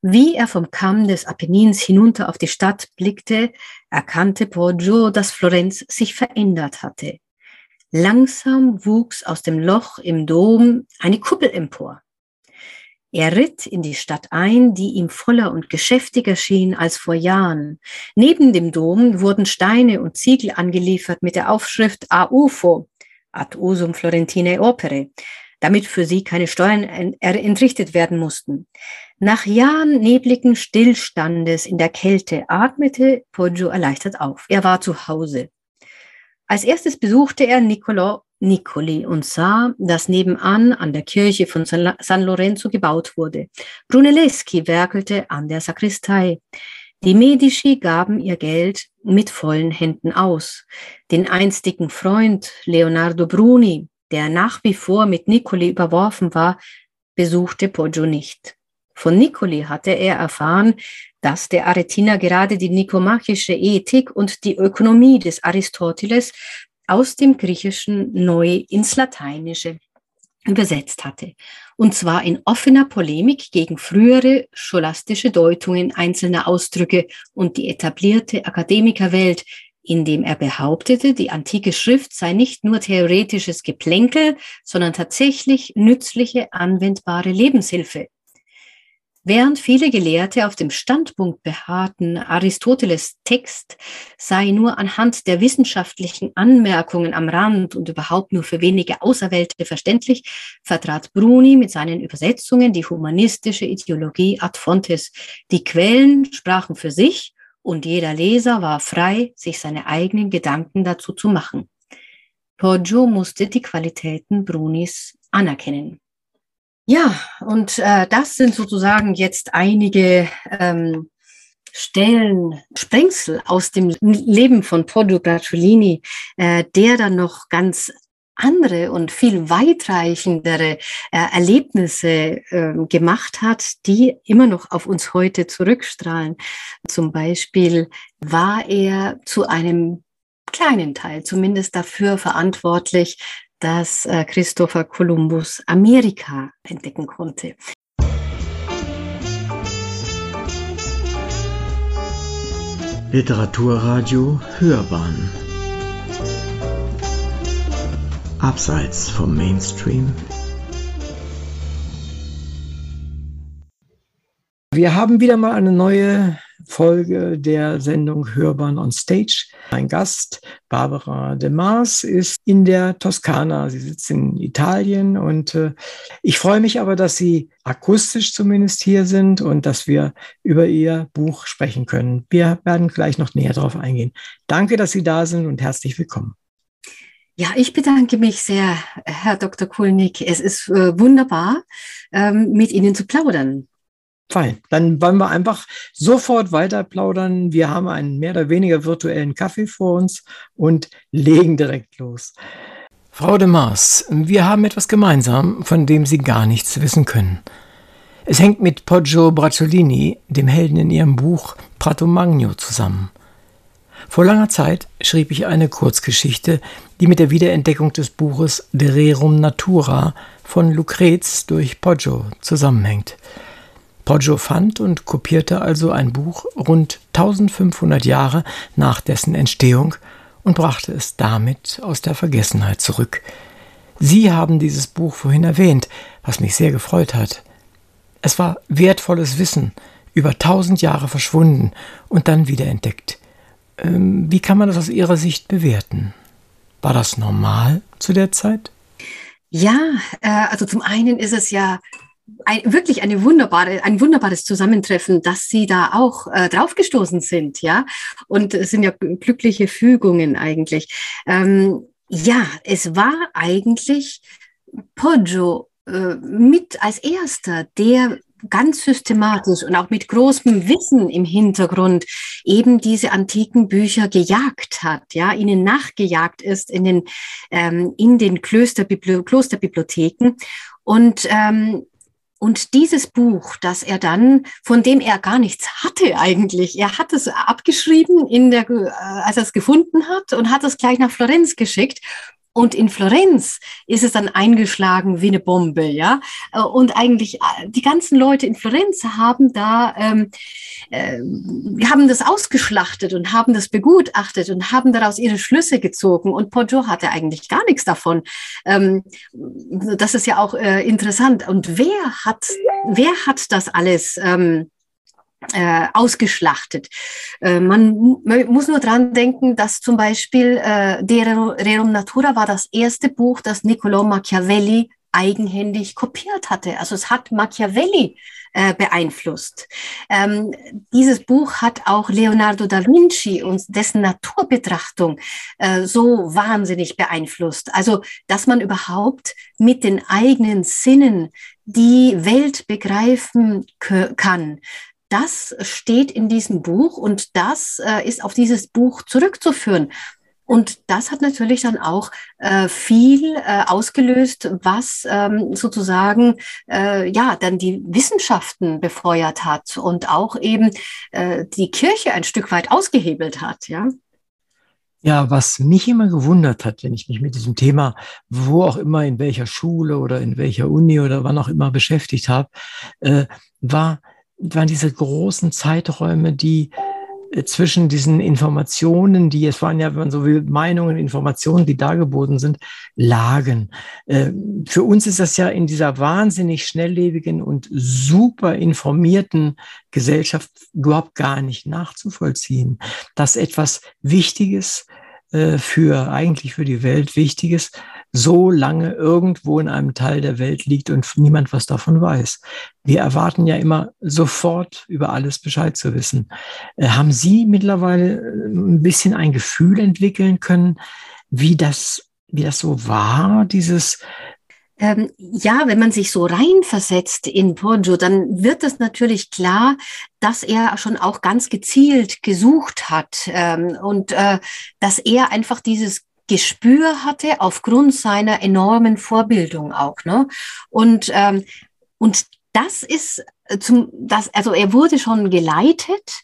Wie er vom Kamm des Apennins hinunter auf die Stadt blickte, erkannte Poggio, dass Florenz sich verändert hatte. Langsam wuchs aus dem Loch im Dom eine Kuppel empor. Er ritt in die Stadt ein, die ihm voller und geschäftiger schien als vor Jahren. Neben dem Dom wurden Steine und Ziegel angeliefert mit der Aufschrift A UFO, ad usum Florentinae Opere, damit für sie keine Steuern entrichtet werden mussten. Nach Jahren nebligen Stillstandes in der Kälte atmete Poggio erleichtert auf. Er war zu Hause. Als erstes besuchte er Niccolò Nicoli und sah, dass nebenan an der Kirche von San Lorenzo gebaut wurde. Brunelleschi werkelte an der Sakristei. Die Medici gaben ihr Geld mit vollen Händen aus. Den einstigen Freund Leonardo Bruni, der nach wie vor mit Nicoli überworfen war, besuchte Poggio nicht. Von Nicoli hatte er erfahren, dass der Aretiner gerade die nikomachische Ethik und die Ökonomie des Aristoteles aus dem Griechischen neu ins Lateinische übersetzt hatte. Und zwar in offener Polemik gegen frühere scholastische Deutungen einzelner Ausdrücke und die etablierte Akademikerwelt, indem er behauptete, die antike Schrift sei nicht nur theoretisches Geplänkel, sondern tatsächlich nützliche, anwendbare Lebenshilfe. Während viele Gelehrte auf dem Standpunkt beharrten, Aristoteles Text sei nur anhand der wissenschaftlichen Anmerkungen am Rand und überhaupt nur für wenige Auserwählte verständlich, vertrat Bruni mit seinen Übersetzungen die humanistische Ideologie ad fontes. Die Quellen sprachen für sich und jeder Leser war frei, sich seine eigenen Gedanken dazu zu machen. Poggio musste die Qualitäten Brunis anerkennen. Ja, und äh, das sind sozusagen jetzt einige ähm, Stellen, Sprengsel aus dem Leben von Poggio Bracciolini, äh, der dann noch ganz andere und viel weitreichendere äh, Erlebnisse äh, gemacht hat, die immer noch auf uns heute zurückstrahlen. Zum Beispiel war er zu einem kleinen Teil zumindest dafür verantwortlich, dass äh, Christopher Columbus Amerika entdecken konnte.
Literaturradio Hörbahn Abseits vom Mainstream
Wir haben wieder mal eine neue Folge der Sendung Hörbahn on Stage. Mein Gast, Barbara de Mars, ist in der Toskana. Sie sitzt in Italien und äh, ich freue mich aber, dass Sie akustisch zumindest hier sind und dass wir über Ihr Buch sprechen können. Wir werden gleich noch näher darauf eingehen. Danke, dass Sie da sind und herzlich willkommen.
Ja, ich bedanke mich sehr, Herr Dr. Kulnig. Es ist äh, wunderbar, ähm, mit Ihnen zu plaudern.
Fein. Dann wollen wir einfach sofort weiter plaudern. Wir haben einen mehr oder weniger virtuellen Kaffee vor uns und legen direkt los. Frau de Mars, wir haben etwas gemeinsam, von dem Sie gar nichts wissen können. Es hängt mit Poggio Bracciolini, dem Helden in Ihrem Buch Prato Magno, zusammen. Vor langer Zeit schrieb ich eine Kurzgeschichte, die mit der Wiederentdeckung des Buches De Rerum Natura von Lucrez durch Poggio zusammenhängt. Poggio fand und kopierte also ein Buch rund 1500 Jahre nach dessen Entstehung und brachte es damit aus der Vergessenheit zurück. Sie haben dieses Buch vorhin erwähnt, was mich sehr gefreut hat. Es war wertvolles Wissen, über tausend Jahre verschwunden und dann wiederentdeckt. Ähm, wie kann man das aus Ihrer Sicht bewerten? War das normal zu der Zeit?
Ja, äh, also zum einen ist es ja ein, wirklich eine wunderbare, ein wunderbares Zusammentreffen, dass Sie da auch äh, draufgestoßen sind, ja. Und es sind ja glückliche Fügungen eigentlich. Ähm, ja, es war eigentlich Poggio äh, mit als erster, der ganz systematisch und auch mit großem Wissen im Hintergrund eben diese antiken Bücher gejagt hat, ja, ihnen nachgejagt ist in den, ähm, in den Klösterbibli Klosterbibliotheken. Und ähm, und dieses Buch, das er dann, von dem er gar nichts hatte eigentlich, er hat es abgeschrieben, in der, äh, als er es gefunden hat und hat es gleich nach Florenz geschickt. Und in Florenz ist es dann eingeschlagen wie eine Bombe, ja. Äh, und eigentlich äh, die ganzen Leute in Florenz haben da, ähm, äh, haben das ausgeschlachtet und haben das begutachtet und haben daraus ihre Schlüsse gezogen. Und Poggio hatte eigentlich gar nichts davon. Ähm, das ist ja auch äh, interessant. Und wer hat, wer hat das alles? Ähm, äh, ausgeschlachtet. Äh, man, muss nur dran denken, dass zum Beispiel äh, De Rerum Natura war das erste Buch, das Niccolò Machiavelli eigenhändig kopiert hatte. Also es hat Machiavelli äh, beeinflusst. Ähm, dieses Buch hat auch Leonardo da Vinci und dessen Naturbetrachtung äh, so wahnsinnig beeinflusst. Also, dass man überhaupt mit den eigenen Sinnen die Welt begreifen kann, das steht in diesem Buch und das äh, ist auf dieses Buch zurückzuführen. Und das hat natürlich dann auch äh, viel äh, ausgelöst, was ähm, sozusagen äh, ja dann die Wissenschaften befeuert hat und auch eben äh, die Kirche ein Stück weit ausgehebelt hat, ja.
Ja, was mich immer gewundert hat, wenn ich mich mit diesem Thema, wo auch immer, in welcher Schule oder in welcher Uni oder wann auch immer beschäftigt habe, äh, war, waren diese großen Zeiträume, die äh, zwischen diesen Informationen, die es waren ja, wenn man so will, Meinungen, Informationen, die dargeboten sind, lagen. Äh, für uns ist das ja in dieser wahnsinnig schnelllebigen und super informierten Gesellschaft überhaupt gar nicht nachzuvollziehen, dass etwas Wichtiges äh, für eigentlich für die Welt Wichtiges so lange irgendwo in einem Teil der Welt liegt und niemand was davon weiß. Wir erwarten ja immer sofort über alles Bescheid zu wissen. Äh, haben Sie mittlerweile äh, ein bisschen ein Gefühl entwickeln können, wie das, wie das so war, dieses
ähm, ja, wenn man sich so reinversetzt in Poggio, dann wird es natürlich klar, dass er schon auch ganz gezielt gesucht hat ähm, und äh, dass er einfach dieses Gespür hatte aufgrund seiner enormen Vorbildung auch. Ne? Und, ähm, und das ist zum, das, also er wurde schon geleitet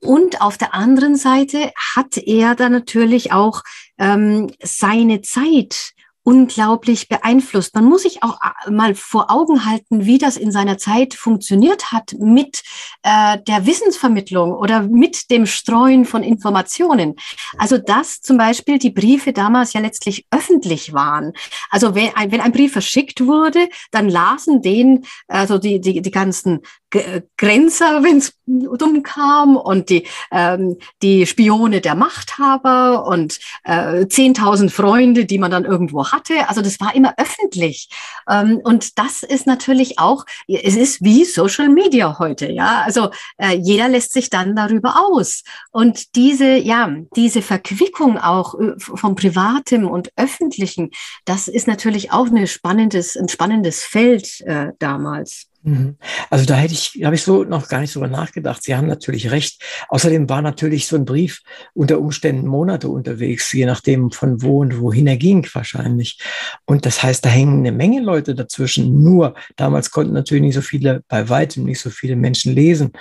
und auf der anderen Seite hat er dann natürlich auch ähm, seine Zeit unglaublich beeinflusst. Man muss sich auch äh, mal vor Augen halten, wie das in seiner Zeit funktioniert hat mit äh, der Wissensvermittlung oder mit dem Streuen von Informationen. Also dass zum Beispiel die Briefe damals ja letztlich öffentlich waren. Also wenn ein, wenn ein Brief verschickt wurde, dann lasen den, also die, die, die ganzen Grenzer, wenn es dumm kam und die, ähm, die Spione der Machthaber und äh, 10.000 Freunde, die man dann irgendwo hatte. Also das war immer öffentlich. Ähm, und das ist natürlich auch, es ist wie Social Media heute, ja. Also äh, jeder lässt sich dann darüber aus. Und diese, ja, diese Verquickung auch äh, vom Privatem und Öffentlichen, das ist natürlich auch eine spannendes, ein spannendes Feld äh, damals.
Mhm. Also da hätte ich, habe ich so noch gar nicht drüber nachgedacht. Sie haben natürlich recht. Außerdem war natürlich so ein Brief unter Umständen Monate unterwegs, je nachdem von wo und wohin er ging wahrscheinlich. Und das heißt, da hängen eine Menge Leute dazwischen. Nur damals konnten natürlich nicht so viele, bei weitem nicht so viele Menschen lesen.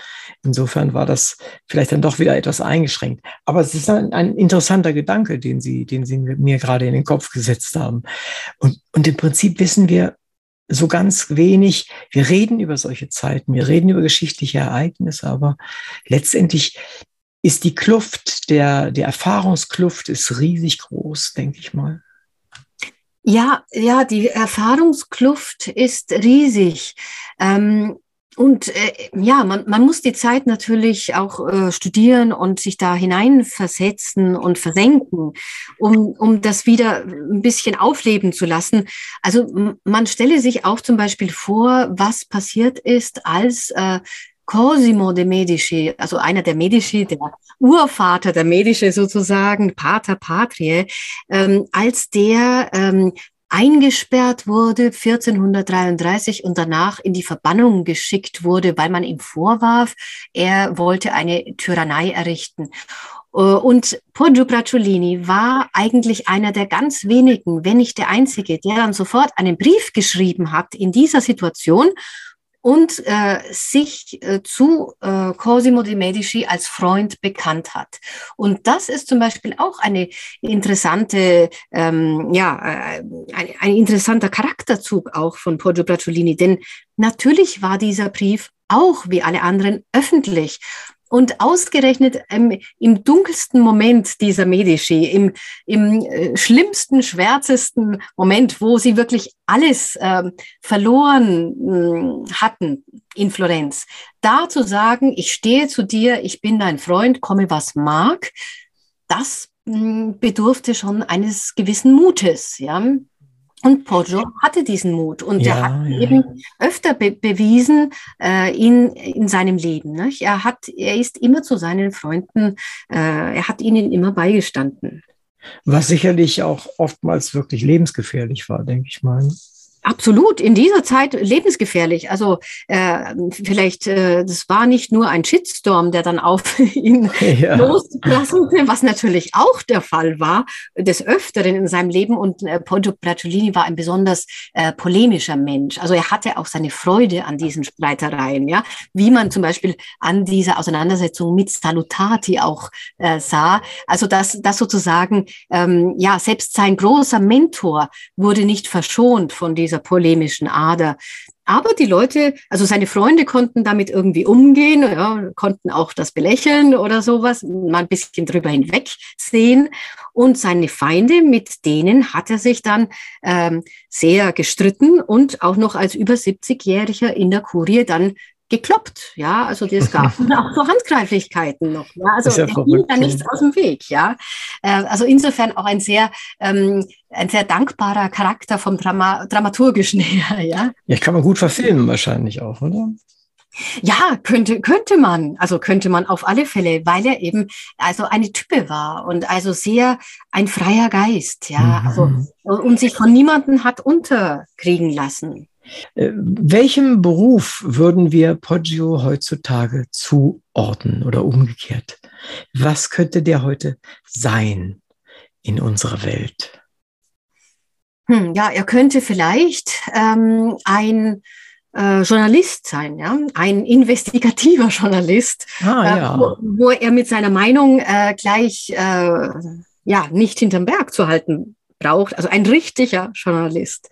Insofern war das vielleicht dann doch wieder etwas eingeschränkt. Aber es ist ein, ein interessanter Gedanke, den Sie, den Sie mir gerade in den Kopf gesetzt haben. Und, und im Prinzip wissen wir, so ganz wenig. Wir reden über solche Zeiten, wir reden über geschichtliche Ereignisse, aber letztendlich ist die Kluft, der, der Erfahrungskluft ist riesig groß, denke ich mal.
Ja, ja, die Erfahrungskluft ist riesig. Ähm, und äh, ja, man, man muss die Zeit natürlich auch äh, studieren und sich da hineinversetzen und versenken, um, um das wieder ein bisschen aufleben zu lassen. Also man stelle sich auch zum Beispiel vor, was passiert ist, als äh, Cosimo de Medici, also einer der Medici, der Urvater der Medici sozusagen, Pater Patrie, ähm, als der ähm, eingesperrt wurde 1433 und danach in die Verbannung geschickt wurde, weil man ihm vorwarf, er wollte eine Tyrannei errichten. Äh, und Poggio Bracciolini war eigentlich einer der ganz wenigen, wenn nicht der einzige, der dann sofort einen Brief geschrieben hat in dieser Situation und äh, sich äh, zu äh, Cosimo de Medici als Freund bekannt hat. Und das ist zum Beispiel auch eine interessante, ähm, ja, äh, ein, ein interessanter Charakterzug auch von Poggio Bracciolini, denn natürlich war dieser Brief auch wie alle anderen öffentlich. Und ausgerechnet ähm, im dunkelsten Moment dieser Medici, im, im äh, schlimmsten, schwärzesten Moment, wo sie wirklich alles ähm, verloren mh, hatten in Florenz, da zu sagen, ich stehe zu dir, ich bin dein Freund, komme was mag, das mh, bedurfte schon eines gewissen Mutes, ja. Und Poggio hatte diesen Mut und ja, er hat ja. eben öfter be bewiesen äh, in, in seinem Leben. Ne? Er, hat, er ist immer zu seinen Freunden, äh, er hat ihnen immer beigestanden.
Was sicherlich auch oftmals wirklich lebensgefährlich war, denke ich mal.
Absolut, in dieser Zeit lebensgefährlich. Also äh, vielleicht, äh, das war nicht nur ein Shitstorm, der dann auf ihn ja. losprasselte, was natürlich auch der Fall war, des Öfteren in seinem Leben. Und äh, Ponto Bracciolini war ein besonders äh, polemischer Mensch. Also er hatte auch seine Freude an diesen Streitereien, ja, wie man zum Beispiel an dieser Auseinandersetzung mit Salutati auch äh, sah. Also dass, dass sozusagen, ähm, ja, selbst sein großer Mentor wurde nicht verschont von diesem dieser polemischen Ader. aber die Leute, also seine Freunde konnten damit irgendwie umgehen, ja, konnten auch das belächeln oder sowas, mal ein bisschen drüber hinwegsehen. Und seine Feinde, mit denen hat er sich dann ähm, sehr gestritten und auch noch als über 70-Jähriger in der Kurie dann gekloppt, ja, also es gab auch so Handgreiflichkeiten noch, ja, also ja er ging da nichts aus dem Weg, ja, äh, also insofern auch ein sehr ähm, ein sehr dankbarer Charakter vom Drama dramaturgischen her, ja.
Ja, kann man gut verfilmen wahrscheinlich auch, oder?
Ja, könnte, könnte man. Also könnte man auf alle Fälle, weil er eben also eine Type war und also sehr ein freier Geist, ja. Mhm. Also und sich von niemanden hat unterkriegen lassen.
Äh, welchem Beruf würden wir Poggio heutzutage zuordnen oder umgekehrt? Was könnte der heute sein in unserer Welt?
Hm, ja, er könnte vielleicht ähm, ein äh, Journalist sein, ja, ein investigativer Journalist,
ah, äh, ja.
wo, wo, er mit seiner Meinung äh, gleich äh, ja nicht hinterm Berg zu halten braucht, also ein richtiger Journalist.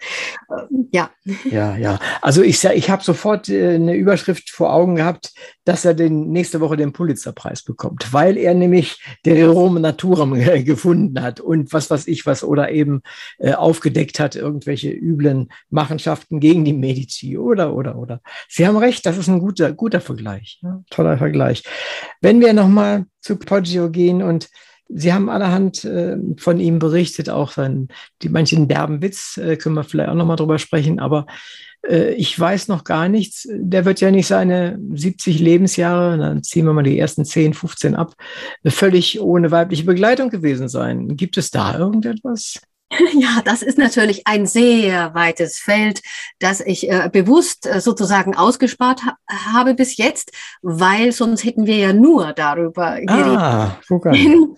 Ähm, ja.
Ja, ja. Also ich, ich habe sofort äh, eine Überschrift vor Augen gehabt, dass er den, nächste Woche den Pulitzerpreis bekommt, weil er nämlich der Rome Naturam gefunden hat und was weiß ich was oder eben äh, aufgedeckt hat, irgendwelche üblen Machenschaften gegen die Medici oder, oder, oder. Sie haben recht, das ist ein guter, guter Vergleich. Ja, toller Vergleich. Wenn wir nochmal zu Poggio gehen und Sie haben allerhand äh, von ihm berichtet, auch von die manchen derben Witz, äh, können wir vielleicht auch nochmal drüber sprechen, aber äh, ich weiß noch gar nichts. Der wird ja nicht seine 70 Lebensjahre, dann ziehen wir mal die ersten 10, 15 ab, völlig ohne weibliche Begleitung gewesen sein. Gibt es da irgendetwas?
Ja, das ist natürlich ein sehr weites Feld, das ich äh, bewusst äh, sozusagen ausgespart ha habe bis jetzt, weil sonst hätten wir ja nur darüber ah, geredet.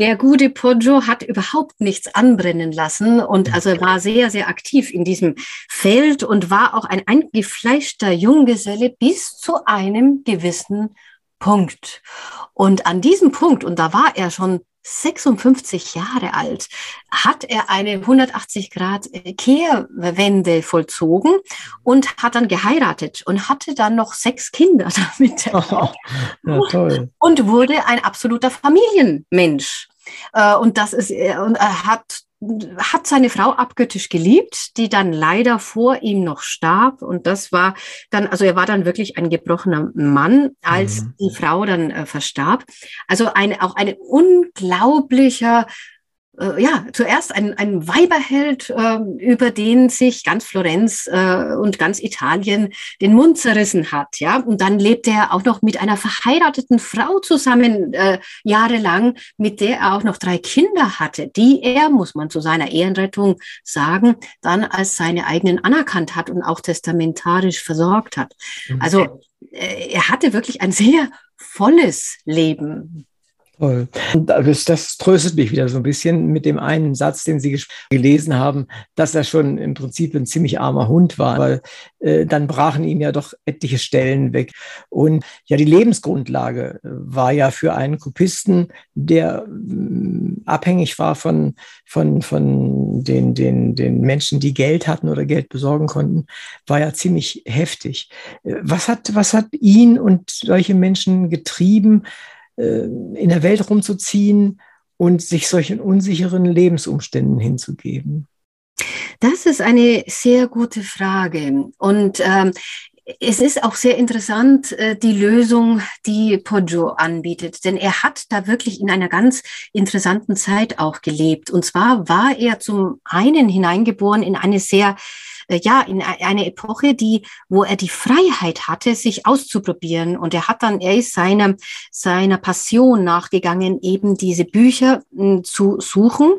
Der gute Poggio hat überhaupt nichts anbrennen lassen und also war sehr, sehr aktiv in diesem Feld und war auch ein eingefleischter Junggeselle bis zu einem gewissen Punkt. Und an diesem Punkt, und da war er schon 56 Jahre alt, hat er eine 180 Grad Kehrwende vollzogen und hat dann geheiratet und hatte dann noch sechs Kinder damit. Oh, ja, toll. Und wurde ein absoluter Familienmensch. Äh, und das ist, äh, und er hat hat seine Frau abgöttisch geliebt, die dann leider vor ihm noch starb. Und das war dann, also er war dann wirklich ein gebrochener Mann, als mhm. die Frau dann äh, verstarb. Also ein, auch ein unglaublicher äh, ja, zuerst ein, ein Weiberheld, äh, über den sich ganz Florenz äh, und ganz Italien den Mund zerrissen hat, ja. Und dann lebte er auch noch mit einer verheirateten Frau zusammen, äh, jahrelang, mit der er auch noch drei Kinder hatte, die er, muss man zu seiner Ehrenrettung sagen, dann als seine eigenen anerkannt hat und auch testamentarisch versorgt hat. Mhm. Also, äh, er hatte wirklich ein sehr volles Leben.
Toll. Das, das, tröstet mich wieder so ein bisschen mit dem einen Satz, den Sie gelesen haben, dass er schon im Prinzip ein ziemlich armer Hund war, weil äh, dann brachen ihm ja doch etliche Stellen weg. Und ja, die Lebensgrundlage äh, war ja für einen Kopisten, der äh, abhängig war von, von, von den, den, den Menschen, die Geld hatten oder Geld besorgen konnten, war ja ziemlich heftig. Äh, was hat, was hat ihn und solche Menschen getrieben? Äh, in der Welt rumzuziehen und sich solchen unsicheren Lebensumständen hinzugeben?
Das ist eine sehr gute Frage. Und ähm, es ist auch sehr interessant, äh, die Lösung, die Poggio anbietet, denn er hat da wirklich in einer ganz interessanten Zeit auch gelebt. Und zwar war er zum einen hineingeboren in eine sehr äh, ja, in eine Epoche, die, wo er die Freiheit hatte, sich auszuprobieren. Und er hat dann, er ist seiner, seiner Passion nachgegangen, eben diese Bücher hm, zu suchen.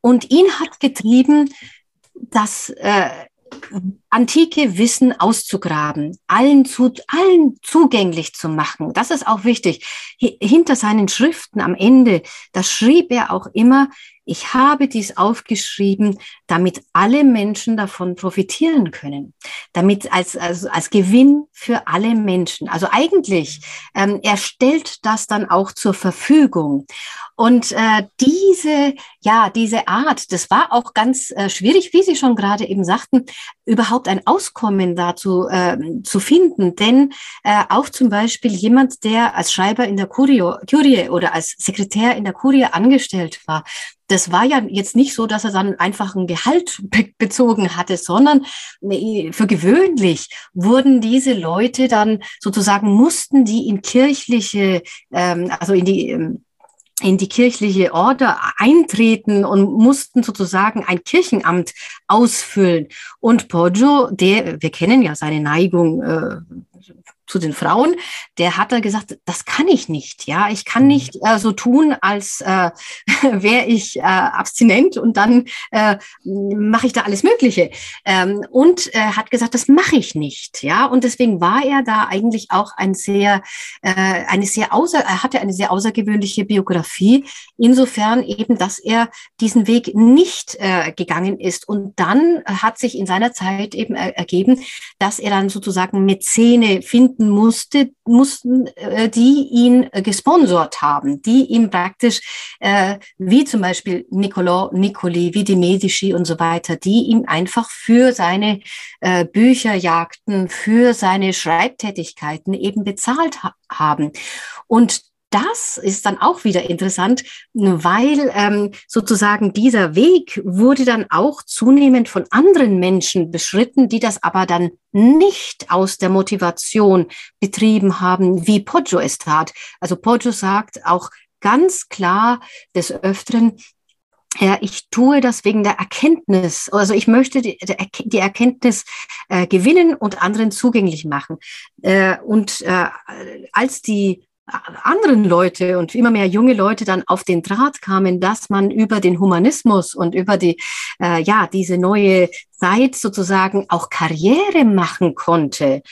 Und ihn hat getrieben, das äh, antike Wissen auszugraben, allen, zu, allen zugänglich zu machen. Das ist auch wichtig. Hinter seinen Schriften am Ende, da schrieb er auch immer, ich habe dies aufgeschrieben, damit alle Menschen davon profitieren können, damit als, als, als Gewinn für alle Menschen. Also eigentlich, ähm, er stellt das dann auch zur Verfügung. Und äh, diese ja, diese Art, das war auch ganz äh, schwierig, wie Sie schon gerade eben sagten, überhaupt ein Auskommen dazu äh, zu finden. Denn äh, auch zum Beispiel jemand, der als Schreiber in der Kurie, Kurie oder als Sekretär in der Kurie angestellt war, das war ja jetzt nicht so, dass er dann einfach ein Gehalt be bezogen hatte, sondern für gewöhnlich wurden diese Leute dann sozusagen, mussten die in kirchliche, ähm, also in die ähm, in die kirchliche Order eintreten und mussten sozusagen ein Kirchenamt ausfüllen. Und Poggio, der, wir kennen ja seine Neigung äh, zu den Frauen, der hat da gesagt, das kann ich nicht, ja, ich kann mhm. nicht äh, so tun, als äh, wäre ich äh, abstinent und dann äh, mache ich da alles Mögliche. Ähm, und äh, hat gesagt, das mache ich nicht, ja, und deswegen war er da eigentlich auch ein sehr, äh, eine sehr außer, er hatte eine sehr außergewöhnliche Biografie, insofern eben, dass er diesen Weg nicht äh, gegangen ist. Und dann hat sich in seiner Zeit eben ergeben, dass er dann sozusagen Mäzene finden finden musste, mussten, äh, die ihn äh, gesponsert haben, die ihm praktisch, äh, wie zum Beispiel Niccolò Nicoli, wie die Medici und so weiter, die ihm einfach für seine Bücherjagden, für seine Schreibtätigkeiten eben bezahlt ha haben. Und das ist dann auch wieder interessant, weil ähm, sozusagen dieser Weg wurde dann auch zunehmend von anderen Menschen beschritten, die das aber dann nicht aus der Motivation betrieben haben, wie Poggio es tat. Also Poggio sagt auch ganz klar des Öfteren, ja, ich tue das wegen der Erkenntnis. Also ich möchte die, die Erkenntnis äh, gewinnen und anderen zugänglich machen. Äh, und äh, als die anderen Leute und immer mehr junge Leute dann auf den Draht kamen, dass man über den Humanismus und über die, äh, ja, diese neue Zeit sozusagen auch Karriere machen konnte,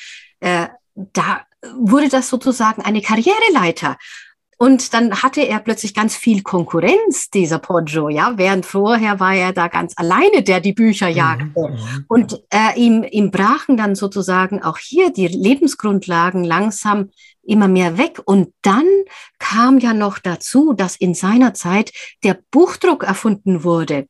äh, da wurde das sozusagen eine Karriereleiter. Und dann hatte er plötzlich ganz viel Konkurrenz, dieser Poggio, ja, während vorher war er da ganz alleine, der die Bücher mhm, jagte. Mhm. Und äh, ihm, ihm brachen dann sozusagen auch hier die Lebensgrundlagen langsam immer mehr weg. Und dann kam ja noch dazu, dass in seiner Zeit der Buchdruck erfunden wurde.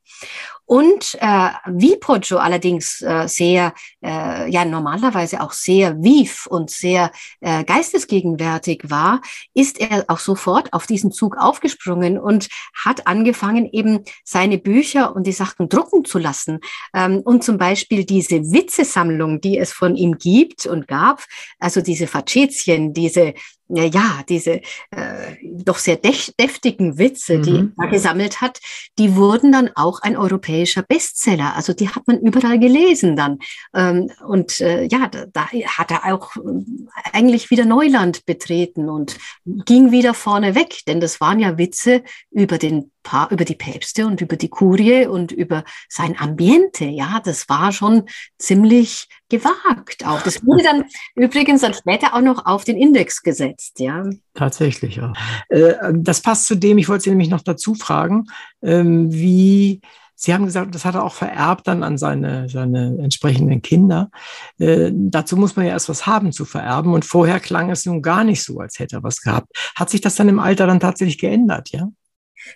Und äh, wie Poggio allerdings äh, sehr, äh, ja normalerweise auch sehr wief und sehr äh, geistesgegenwärtig war, ist er auch sofort auf diesen Zug aufgesprungen und hat angefangen, eben seine Bücher und die Sachen drucken zu lassen. Ähm, und zum Beispiel diese Witzesammlung, die es von ihm gibt und gab, also diese Facetien, diese ja, diese äh, doch sehr deftigen Witze, die mhm. er gesammelt hat, die wurden dann auch ein europäischer Bestseller. Also die hat man überall gelesen dann. Ähm, und äh, ja, da, da, hat er auch äh, eigentlich wieder Neuland betreten und ging wieder vorne weg, denn das waren ja Witze über den über die Päpste und über die Kurie und über sein Ambiente. Ja, das war schon ziemlich gewagt auch. Das wurde dann übrigens dann später auch noch auf den Index gesetzt. Ja.
Tatsächlich, ja. Äh, das passt zu dem, ich wollte Sie nämlich noch dazu fragen, ähm, wie Sie haben gesagt, das hat er auch vererbt dann an seine, seine entsprechenden Kinder. Äh, dazu muss man ja erst was haben zu vererben. Und vorher klang es nun gar nicht so, als hätte er was gehabt. Hat sich das dann im Alter dann tatsächlich geändert, ja?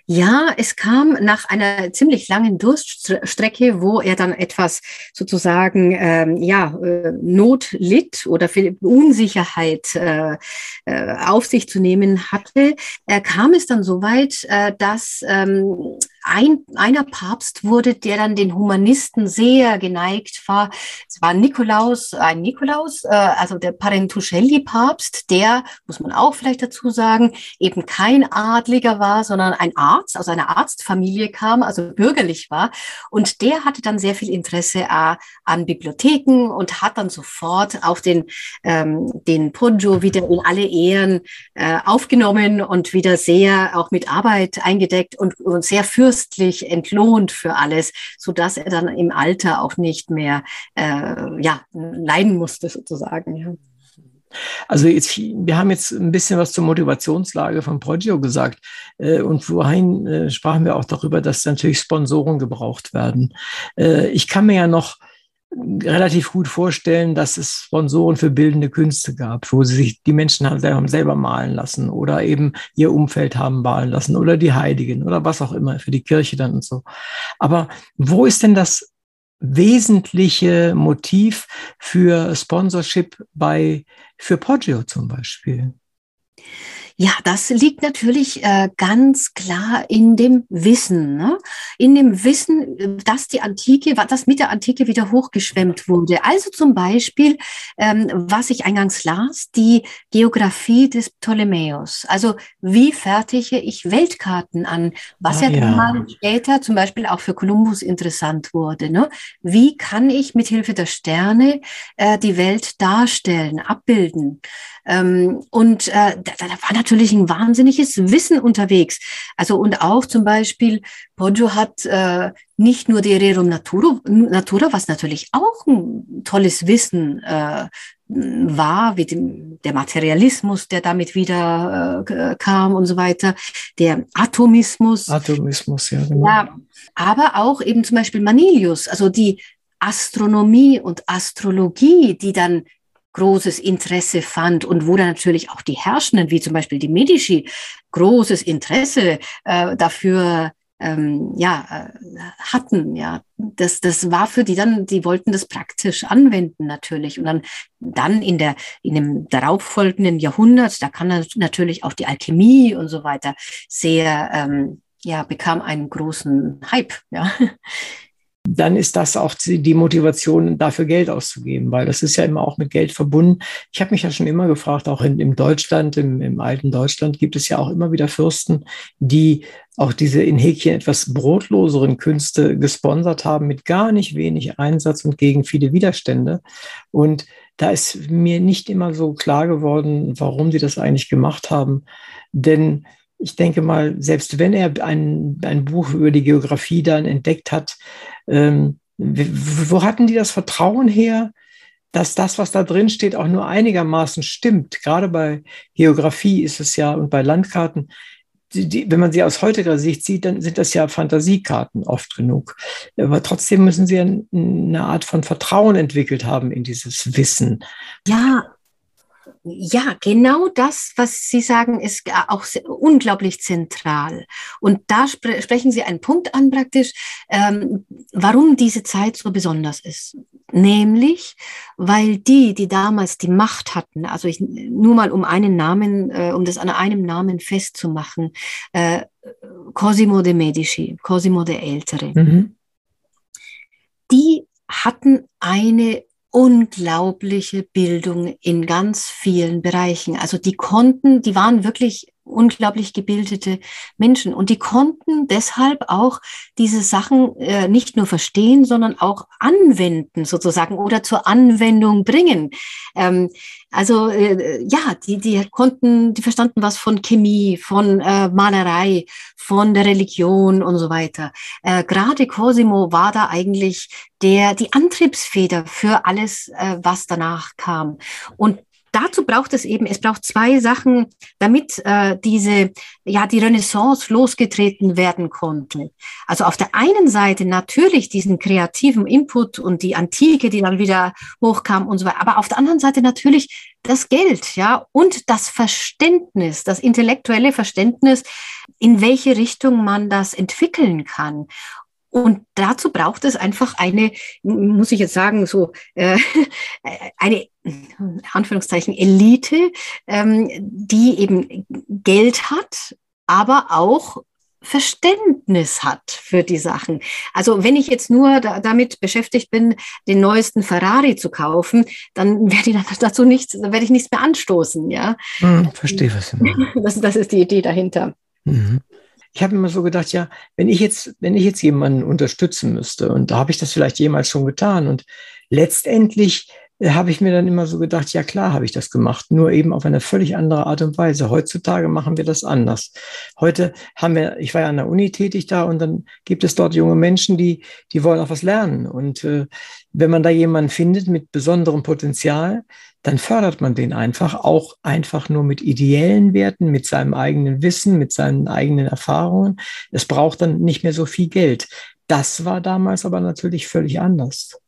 Ja, es kam nach einer ziemlich langen Durststrecke, wo er dann etwas sozusagen ähm, ja äh, Not litt oder Unsicherheit äh, äh, auf sich zu nehmen hatte, äh, kam es dann so weit, äh, dass ähm, ein, einer Papst wurde, der dann den Humanisten sehr geneigt war. Es war Nikolaus, ein Nikolaus, äh, also der Parentuschelli-Papst, der, muss man auch vielleicht dazu sagen, eben kein Adliger war, sondern ein Arzt, aus einer Arztfamilie kam, also bürgerlich war. Und der hatte dann sehr viel Interesse äh, an Bibliotheken und hat dann sofort auf den, ähm, den Poggio wieder in alle Ehren äh, aufgenommen und wieder sehr auch mit Arbeit eingedeckt und, und sehr für fürstlich entlohnt für alles, so dass er dann im Alter auch nicht mehr äh, ja, leiden musste sozusagen. Ja.
Also jetzt, wir haben jetzt ein bisschen was zur Motivationslage von Poggio gesagt. Äh, und vorhin äh, sprachen wir auch darüber, dass natürlich Sponsoren gebraucht werden. Äh, ich kann mir ja noch relativ gut vorstellen, dass es Sponsoren für bildende Künste gab, wo sie sich die Menschen haben selber malen lassen oder eben ihr Umfeld haben malen lassen oder die Heiligen oder was auch immer für die Kirche dann und so. Aber wo ist denn das wesentliche Motiv für Sponsorship bei, für Poggio zum Beispiel?
Ja, das liegt natürlich äh, ganz klar in dem Wissen, ne? in dem Wissen, äh, dass die Antike, dass mit der Antike wieder hochgeschwemmt wurde. Also zum Beispiel, ähm, was ich eingangs las, die Geografie des Ptolemäus. Also wie fertige ich Weltkarten an, was ah, ja, ja. mal später zum Beispiel auch für Kolumbus interessant wurde. Ne? Wie kann ich mit Hilfe der Sterne äh, die Welt darstellen, abbilden? Ähm, und äh, da, da war natürlich ein wahnsinniges Wissen unterwegs. Also und auch zum Beispiel, Poggio hat äh, nicht nur die Rerum Natura, Natura, was natürlich auch ein tolles Wissen äh, war, wie dem, der Materialismus, der damit wieder äh, kam und so weiter, der Atomismus.
Atomismus, ja, genau.
Ja, aber auch eben zum Beispiel Manilius, also die Astronomie und Astrologie, die dann großes Interesse fand und wo dann natürlich auch die Herrschenden, wie zum Beispiel die Medici, großes Interesse äh, dafür ähm, ja, äh, hatten. Ja, das, das war für die dann, die wollten das praktisch anwenden natürlich. Und dann, dann in der, in dem darauffolgenden Jahrhundert, da kann natürlich auch die Alchemie und so weiter sehr, ähm, ja, bekam einen großen Hype. Ja
dann ist das auch die Motivation, dafür Geld auszugeben, weil das ist ja immer auch mit Geld verbunden. Ich habe mich ja schon immer gefragt, auch in, in Deutschland, im, im, alten Deutschland gibt es ja auch immer wieder Fürsten, die auch diese in Häkchen etwas brotloseren Künste gesponsert haben mit gar nicht wenig Einsatz und gegen viele Widerstände. Und da ist mir nicht immer so klar geworden, warum sie das eigentlich gemacht haben. Denn ich denke mal, selbst wenn er ein, ein Buch über die Geografie dann entdeckt hat, ähm, wo hatten die das Vertrauen her, dass das, was da drin steht, auch nur einigermaßen stimmt? Gerade bei Geografie ist es ja und bei Landkarten, die, die, wenn man sie aus heutiger Sicht sieht, dann sind das ja Fantasiekarten oft genug. Aber trotzdem müssen sie eine Art von Vertrauen entwickelt haben in dieses Wissen.
Ja, ja, genau das, was Sie sagen, ist auch unglaublich zentral. Und da spre sprechen Sie einen Punkt an praktisch, ähm, warum diese Zeit so besonders ist. Nämlich, weil die, die damals die Macht hatten, also ich, nur mal um einen Namen, äh, um das an einem Namen festzumachen, äh, Cosimo de Medici, Cosimo der Ältere, mhm. die hatten eine unglaubliche Bildung in ganz vielen Bereichen. Also die konnten, die waren wirklich unglaublich gebildete Menschen und die konnten deshalb auch diese Sachen äh, nicht nur verstehen, sondern auch anwenden sozusagen oder zur Anwendung bringen. Ähm, also äh, ja, die, die konnten, die verstanden was von Chemie, von äh, Malerei, von der Religion und so weiter. Äh, Gerade Cosimo war da eigentlich der die Antriebsfeder für alles, äh, was danach kam. Und dazu braucht es eben, es braucht zwei Sachen, damit äh, diese, ja, die Renaissance losgetreten werden konnte. Also auf der einen Seite natürlich diesen kreativen Input und die Antike, die dann wieder hochkam und so weiter, aber auf der anderen Seite natürlich das Geld, ja, und das Verständnis, das intellektuelle Verständnis, in welche Richtung man das entwickeln kann. Und dazu braucht es einfach eine, muss ich jetzt sagen, so äh, eine Anführungszeichen Elite, ähm, die eben Geld hat, aber auch Verständnis hat für die Sachen. Also wenn ich jetzt nur da, damit beschäftigt bin, den neuesten Ferrari zu kaufen, dann werde ich dazu nichts, dann werde ich nichts mehr anstoßen, ja.
Hm, verstehe was.
Das, das ist die Idee dahinter. Mhm
ich habe immer so gedacht, ja, wenn ich jetzt, wenn ich jetzt jemanden unterstützen müsste, und da habe ich das vielleicht jemals schon getan, und letztendlich äh, habe ich mir dann immer so gedacht, ja klar, habe ich das gemacht, nur eben auf eine völlig andere Art und Weise. Heutzutage machen wir das anders. Heute haben wir, ich war ja an der Uni tätig da und dann gibt es dort junge Menschen, die, die wollen auch was lernen. Und äh, wenn man da jemanden findet mit besonderem Potenzial, dann fördert man den einfach, auch einfach nur mit ideellen Werten, mit seinem eigenen Wissen, mit seinen eigenen Erfahrungen. Es braucht dann nicht mehr so viel Geld. Das war damals aber natürlich völlig anders.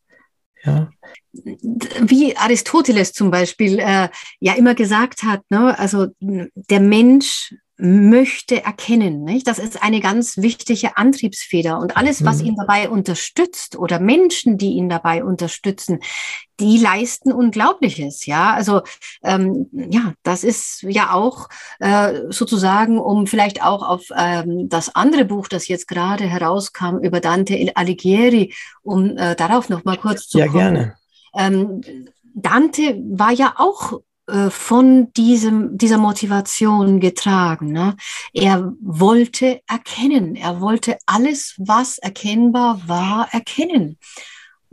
Ja.
Wie Aristoteles zum Beispiel äh, ja immer gesagt hat, ne, also der Mensch möchte erkennen. Nicht? Das ist eine ganz wichtige Antriebsfeder. Und alles, was mhm. ihn dabei unterstützt oder Menschen, die ihn dabei unterstützen, die leisten Unglaubliches. Ja, also ähm, ja, das ist ja auch äh, sozusagen, um vielleicht auch auf ähm, das andere Buch, das jetzt gerade herauskam über Dante Alighieri, um äh, darauf noch mal kurz zu
ja,
kommen.
Ja, gerne.
Ähm, Dante war ja auch von diesem, dieser Motivation getragen. Ne? Er wollte erkennen, er wollte alles, was erkennbar war, erkennen.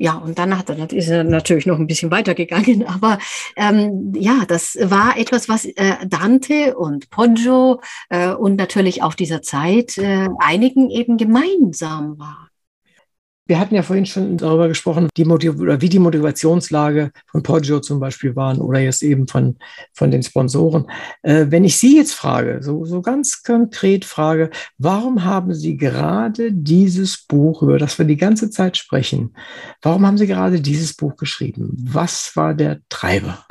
Ja, und dann ist er natürlich noch ein bisschen weitergegangen, aber ähm, ja, das war etwas, was äh, Dante und Poggio äh, und natürlich auch dieser Zeit äh, einigen eben gemeinsam war.
Wir hatten ja vorhin schon darüber gesprochen, die wie die Motivationslage von Poggio zum Beispiel waren oder jetzt eben von, von den Sponsoren. Äh, wenn ich Sie jetzt frage, so, so ganz konkret frage, warum haben Sie gerade dieses Buch, über das wir die ganze Zeit sprechen, warum haben Sie gerade dieses Buch geschrieben? Was war der Treiber?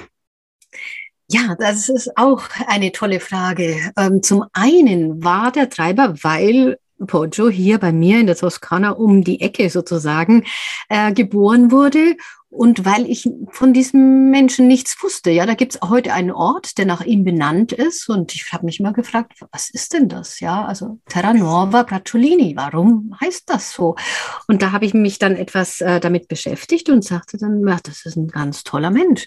Ja, das ist auch eine tolle Frage. Ähm, zum einen war der Treiber, weil Poggio hier bei mir in der Toskana um die Ecke sozusagen äh, geboren wurde und weil ich von diesem Menschen nichts wusste, ja, da gibt es heute einen Ort, der nach ihm benannt ist. Und ich habe mich mal gefragt, was ist denn das? Ja, also Terra Nova Bracciolini, warum heißt das so? Und da habe ich mich dann etwas äh, damit beschäftigt und sagte dann, ja, das ist ein ganz toller Mensch.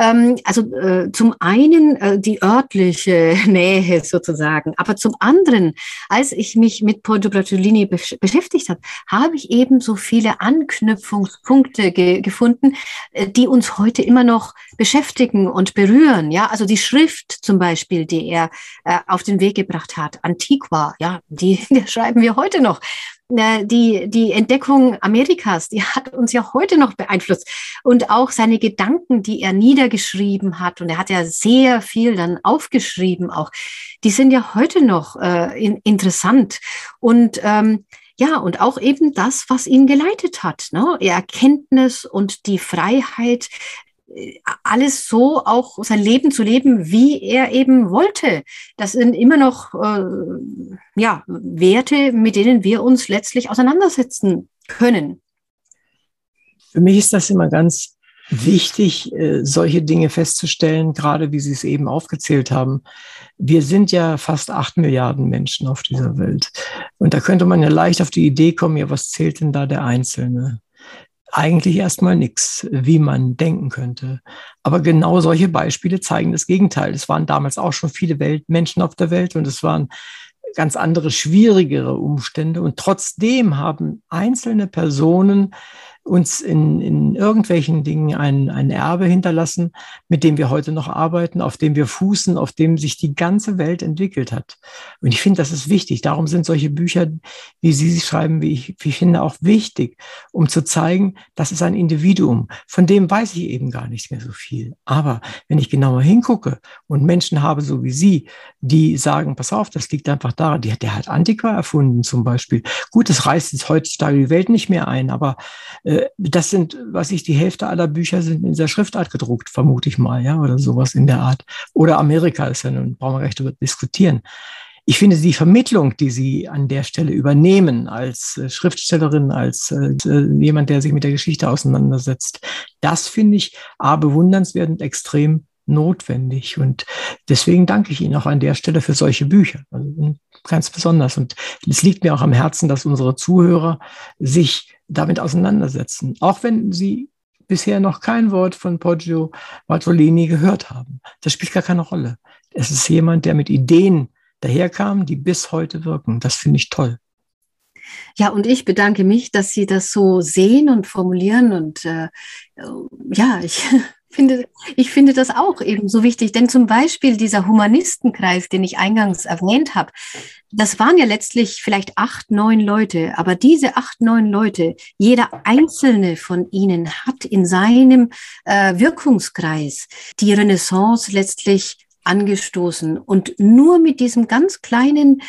Ähm, also äh, zum einen äh, die örtliche Nähe sozusagen, aber zum anderen, als ich mich mit Porto Bracciolini besch beschäftigt habe, habe ich eben so viele Anknüpfungspunkte ge gefunden gefunden, äh, die uns heute immer noch beschäftigen und berühren. Ja, also die Schrift zum Beispiel, die er äh, auf den Weg gebracht hat, Antiqua, ja, die, die schreiben wir heute noch. Die, die Entdeckung Amerikas, die hat uns ja heute noch beeinflusst. Und auch seine Gedanken, die er niedergeschrieben hat, und er hat ja sehr viel dann aufgeschrieben auch, die sind ja heute noch äh, in, interessant. Und ähm, ja, und auch eben das, was ihn geleitet hat, ne? Erkenntnis und die Freiheit, äh, alles so auch sein Leben zu leben, wie er eben wollte. Das sind immer noch äh, ja, Werte, mit denen wir uns letztlich auseinandersetzen können.
Für mich ist das immer ganz wichtig, äh, solche Dinge festzustellen, gerade wie Sie es eben aufgezählt haben. Wir sind ja fast acht Milliarden Menschen auf dieser Welt. Und da könnte man ja leicht auf die Idee kommen, ja, was zählt denn da der Einzelne? Eigentlich erstmal nichts, wie man denken könnte. Aber genau solche Beispiele zeigen das Gegenteil. Es waren damals auch schon viele Welt Menschen auf der Welt und es waren ganz andere, schwierigere Umstände. Und trotzdem haben einzelne Personen uns in, in irgendwelchen Dingen ein, ein Erbe hinterlassen, mit dem wir heute noch arbeiten, auf dem wir fußen, auf dem sich die ganze Welt entwickelt hat. Und ich finde, das ist wichtig. Darum sind solche Bücher, wie Sie sie schreiben, wie ich, wie ich finde, auch wichtig, um zu zeigen, das ist ein Individuum. Von dem weiß ich eben gar nicht mehr so viel. Aber wenn ich genauer hingucke und Menschen habe, so wie Sie, die sagen, pass auf, das liegt einfach daran, die, der hat Antiqua erfunden zum Beispiel. Gut, das reißt jetzt heutzutage die Welt nicht mehr ein, aber äh, das sind, was ich, die Hälfte aller Bücher sind in dieser Schriftart gedruckt, vermute ich mal, ja, oder sowas in der Art. Oder Amerika ist ja nun, brauchen wir recht darüber diskutieren. Ich finde die Vermittlung, die Sie an der Stelle übernehmen als äh, Schriftstellerin, als äh, jemand, der sich mit der Geschichte auseinandersetzt, das finde ich A, bewundernswert und extrem notwendig. Und deswegen danke ich Ihnen auch an der Stelle für solche Bücher. Also ganz besonders. Und es liegt mir auch am Herzen, dass unsere Zuhörer sich damit auseinandersetzen, auch wenn sie bisher noch kein Wort von Poggio Bartolini gehört haben. Das spielt gar keine Rolle. Es ist jemand, der mit Ideen daherkam, die bis heute wirken. Das finde ich toll.
Ja, und ich bedanke mich, dass Sie das so sehen und formulieren. Und äh, ja, ich finde, ich finde das auch eben so wichtig, denn zum Beispiel dieser Humanistenkreis, den ich eingangs erwähnt habe, das waren ja letztlich vielleicht acht, neun Leute, aber diese acht, neun Leute, jeder einzelne von ihnen hat in seinem äh, Wirkungskreis die Renaissance letztlich angestoßen. Und nur mit diesem ganz kleinen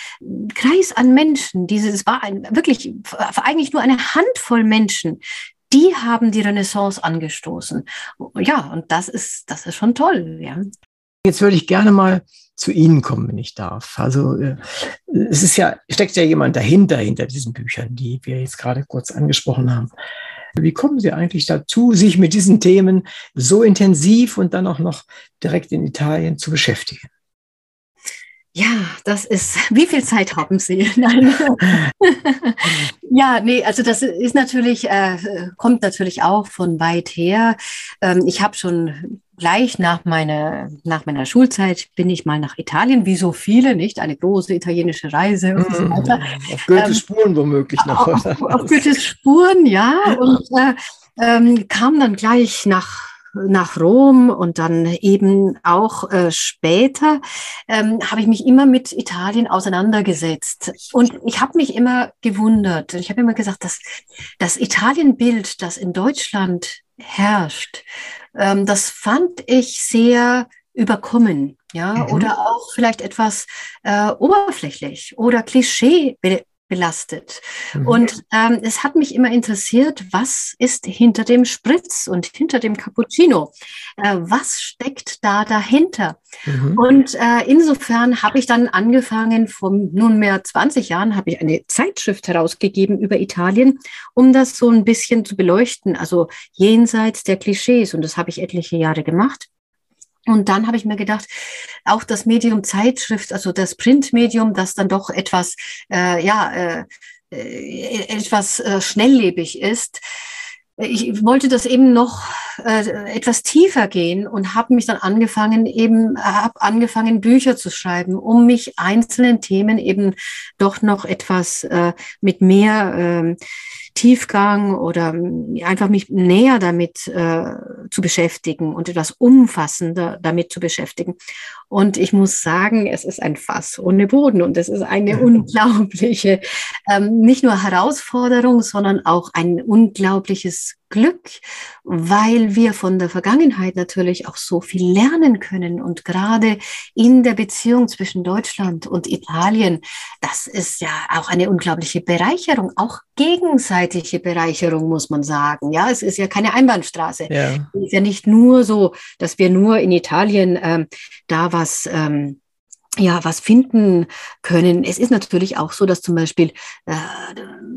Kreis an Menschen, dieses war ein, wirklich eigentlich nur eine Handvoll Menschen, die haben die Renaissance angestoßen. Ja, und das ist, das ist schon toll. Ja.
Jetzt würde ich gerne mal zu Ihnen kommen, wenn ich darf. Also äh, es ist ja, steckt ja jemand dahinter, hinter diesen Büchern, die wir jetzt gerade kurz angesprochen haben. Wie kommen Sie eigentlich dazu, sich mit diesen Themen so intensiv und dann auch noch direkt in Italien zu beschäftigen?
Ja, das ist, wie viel Zeit haben Sie? Nein. ja, nee, also das ist natürlich, äh, kommt natürlich auch von weit her. Ähm, ich habe schon gleich nach meiner, nach meiner Schulzeit bin ich mal nach Italien, wie so viele, nicht? Eine große italienische Reise und so weiter.
Auf Goethes ähm, Spuren womöglich noch.
Auf, auf Goethes Spuren, ja. Und äh, ähm, kam dann gleich nach nach Rom und dann eben auch äh, später ähm, habe ich mich immer mit Italien auseinandergesetzt. Und ich habe mich immer gewundert. Ich habe immer gesagt, dass das Italienbild, das in Deutschland herrscht, ähm, das fand ich sehr überkommen, ja, mhm. oder auch vielleicht etwas äh, oberflächlich oder Klischee belastet. Mhm. Und ähm, es hat mich immer interessiert, was ist hinter dem Spritz und hinter dem Cappuccino? Äh, was steckt da dahinter? Mhm. Und äh, insofern habe ich dann angefangen, vor nunmehr 20 Jahren habe ich eine Zeitschrift herausgegeben über Italien, um das so ein bisschen zu beleuchten, also jenseits der Klischees. Und das habe ich etliche Jahre gemacht. Und dann habe ich mir gedacht, auch das Medium Zeitschrift, also das Printmedium, das dann doch etwas, äh, ja, äh, äh etwas äh, schnelllebig ist, ich wollte das eben noch äh, etwas tiefer gehen und habe mich dann angefangen, eben habe angefangen, Bücher zu schreiben, um mich einzelnen Themen eben doch noch etwas äh, mit mehr äh, Tiefgang oder einfach mich näher damit äh, zu beschäftigen und etwas umfassender damit zu beschäftigen. Und ich muss sagen, es ist ein Fass ohne Boden und es ist eine unglaubliche, ähm, nicht nur Herausforderung, sondern auch ein unglaubliches Glück, weil wir von der Vergangenheit natürlich auch so viel lernen können. Und gerade in der Beziehung zwischen Deutschland und Italien, das ist ja auch eine unglaubliche Bereicherung, auch gegenseitige Bereicherung, muss man sagen. Ja, es ist ja keine Einbahnstraße. Ja. Es ist ja nicht nur so, dass wir nur in Italien ähm, da was ähm, ja, was finden können. Es ist natürlich auch so, dass zum Beispiel äh,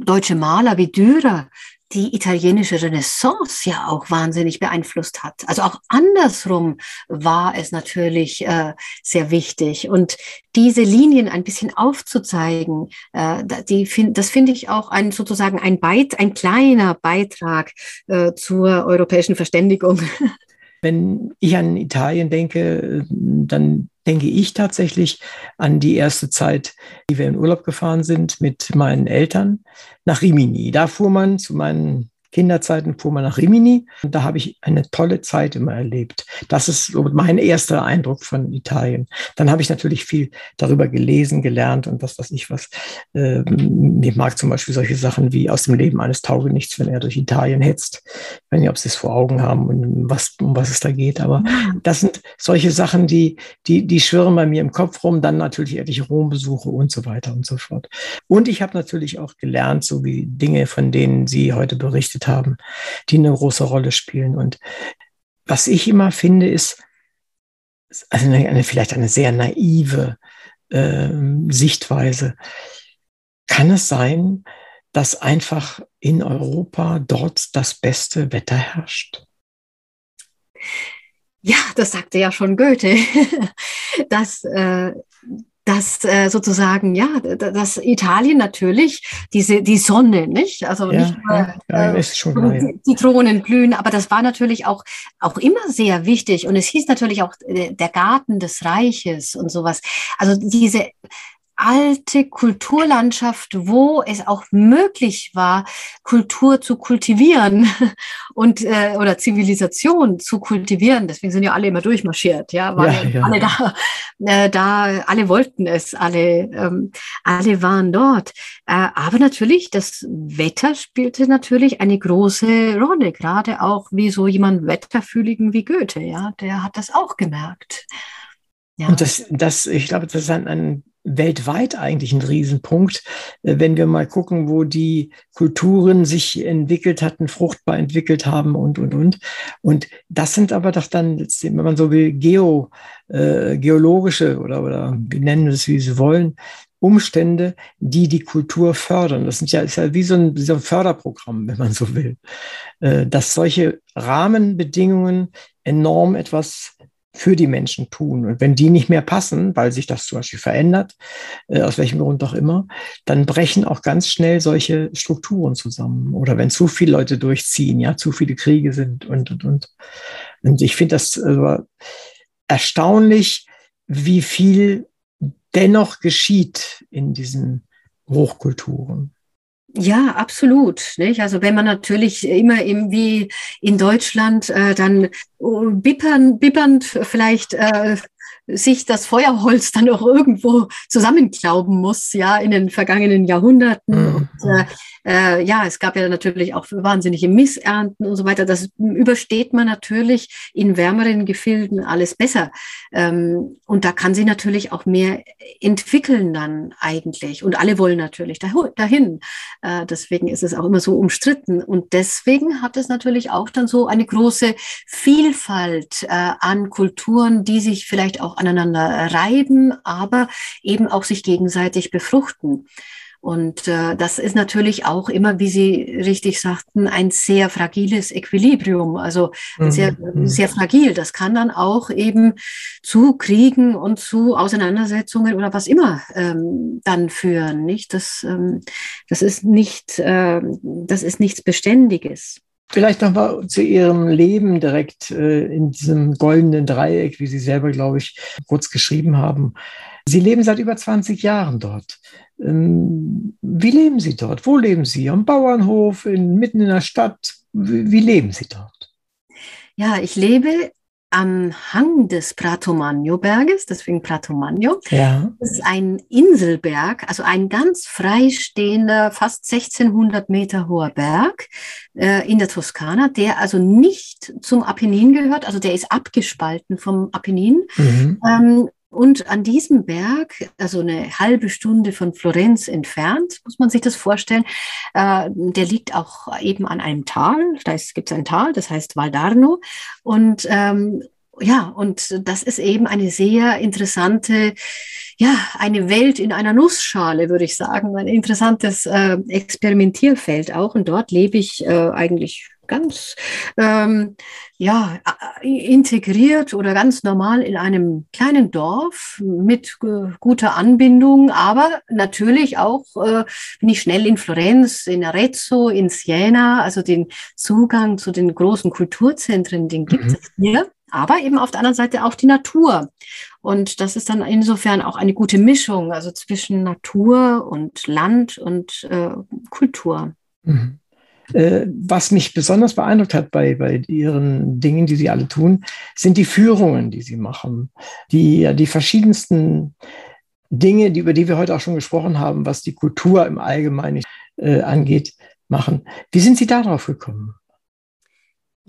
deutsche Maler wie Dürer die italienische Renaissance ja auch wahnsinnig beeinflusst hat. Also auch andersrum war es natürlich äh, sehr wichtig. Und diese Linien ein bisschen aufzuzeigen, äh, die find, das finde ich auch ein sozusagen ein, Beit, ein kleiner Beitrag äh, zur europäischen Verständigung.
Wenn ich an Italien denke, dann denke ich tatsächlich an die erste Zeit, die wir in Urlaub gefahren sind mit meinen Eltern nach Rimini. Da fuhr man zu meinen Kinderzeiten fuhr man nach Rimini und da habe ich eine tolle Zeit immer erlebt. Das ist so mein erster Eindruck von Italien. Dann habe ich natürlich viel darüber gelesen, gelernt und was weiß ich was. Ähm, ich mag zum Beispiel solche Sachen wie aus dem Leben eines Taugenichts, wenn er durch Italien hetzt. Ich weiß nicht, ob Sie es vor Augen haben und was, um was es da geht, aber das sind solche Sachen, die, die, die schwirren bei mir im Kopf rum. Dann natürlich etliche Rombesuche und so weiter und so fort. Und ich habe natürlich auch gelernt, so wie Dinge, von denen Sie heute berichtet geleistet haben, die eine große Rolle spielen. Und was ich immer finde, ist also eine, eine vielleicht eine sehr naive äh, Sichtweise. Kann es sein, dass einfach in Europa dort das beste Wetter herrscht?
Ja, das sagte ja schon Goethe, dass äh, dass äh, sozusagen, ja, dass Italien natürlich diese, die Sonne, nicht? Also ja, nicht nur ja, äh, ja. Zitronen blühen, aber das war natürlich auch, auch immer sehr wichtig. Und es hieß natürlich auch äh, der Garten des Reiches und sowas. Also diese alte Kulturlandschaft, wo es auch möglich war, Kultur zu kultivieren und äh, oder Zivilisation zu kultivieren. Deswegen sind ja alle immer durchmarschiert, ja, waren ja, ja. alle da, äh, da, alle wollten es, alle, ähm, alle waren dort. Äh, aber natürlich, das Wetter spielte natürlich eine große Rolle, gerade auch wie so jemand Wetterfühligen wie Goethe, ja, der hat das auch gemerkt.
Ja. Und das, das, ich glaube, das ist ein, ein weltweit eigentlich ein Riesenpunkt, äh, wenn wir mal gucken, wo die Kulturen sich entwickelt hatten, fruchtbar entwickelt haben und, und, und. Und das sind aber doch dann, wenn man so will, geo, äh, geologische oder, oder wie nennen wir es, wie Sie wollen, Umstände, die die Kultur fördern. Das sind ja, ist ja wie so ein, wie so ein Förderprogramm, wenn man so will, äh, dass solche Rahmenbedingungen enorm etwas für die Menschen tun. Und wenn die nicht mehr passen, weil sich das zum Beispiel verändert, äh, aus welchem Grund auch immer, dann brechen auch ganz schnell solche Strukturen zusammen. Oder wenn zu viele Leute durchziehen, ja, zu viele Kriege sind und, und, und. Und ich finde das äh, erstaunlich, wie viel dennoch geschieht in diesen Hochkulturen.
Ja, absolut. Nicht? Also wenn man natürlich immer im, wie in Deutschland äh, dann oh, bippern, bippernd vielleicht äh, sich das Feuerholz dann auch irgendwo zusammenklauben muss, ja, in den vergangenen Jahrhunderten. Mhm. Und, äh, äh, ja, es gab ja natürlich auch wahnsinnige Missernten und so weiter. Das übersteht man natürlich in wärmeren Gefilden alles besser. Ähm, und da kann sie natürlich auch mehr entwickeln dann eigentlich. Und alle wollen natürlich dahin. Äh, deswegen ist es auch immer so umstritten. Und deswegen hat es natürlich auch dann so eine große Vielfalt äh, an Kulturen, die sich vielleicht auch aneinander reiben, aber eben auch sich gegenseitig befruchten. Und äh, das ist natürlich auch immer, wie Sie richtig sagten, ein sehr fragiles Equilibrium, also mhm. sehr, mhm. sehr fragil. Das kann dann auch eben zu Kriegen und zu Auseinandersetzungen oder was immer ähm, dann führen. Nicht? Das, ähm, das ist nicht, äh, das ist nichts Beständiges.
Vielleicht noch mal zu Ihrem Leben direkt äh, in diesem goldenen Dreieck, wie Sie selber, glaube ich, kurz geschrieben haben. Sie leben seit über 20 Jahren dort. Ähm, wie leben Sie dort? Wo leben Sie? Am Bauernhof, in, mitten in der Stadt? Wie, wie leben Sie dort?
Ja, ich lebe am Hang des Pratomagno-Berges, deswegen Pratomagno. Ja. Das ist ein Inselberg, also ein ganz freistehender, fast 1600 Meter hoher Berg äh, in der Toskana, der also nicht zum Apennin gehört, also der ist abgespalten vom Apennin. Mhm. Ähm, und an diesem Berg, also eine halbe Stunde von Florenz entfernt, muss man sich das vorstellen, äh, der liegt auch eben an einem Tal. Da gibt es ein Tal, das heißt Valdarno. Und ähm, ja, und das ist eben eine sehr interessante, ja, eine Welt in einer Nussschale, würde ich sagen. Ein interessantes äh, Experimentierfeld auch. Und dort lebe ich äh, eigentlich ganz ähm, ja, integriert oder ganz normal in einem kleinen Dorf mit äh, guter Anbindung, aber natürlich auch äh, bin ich schnell in Florenz, in Arezzo, in Siena, also den Zugang zu den großen Kulturzentren, den gibt mhm. es hier aber eben auf der anderen Seite auch die Natur. Und das ist dann insofern auch eine gute Mischung, also zwischen Natur und Land und äh, Kultur. Mhm.
Äh, was mich besonders beeindruckt hat bei, bei ihren Dingen, die sie alle tun, sind die Führungen, die sie machen. Die, die verschiedensten Dinge, die, über die wir heute auch schon gesprochen haben, was die Kultur im Allgemeinen äh, angeht, machen. Wie sind Sie darauf gekommen?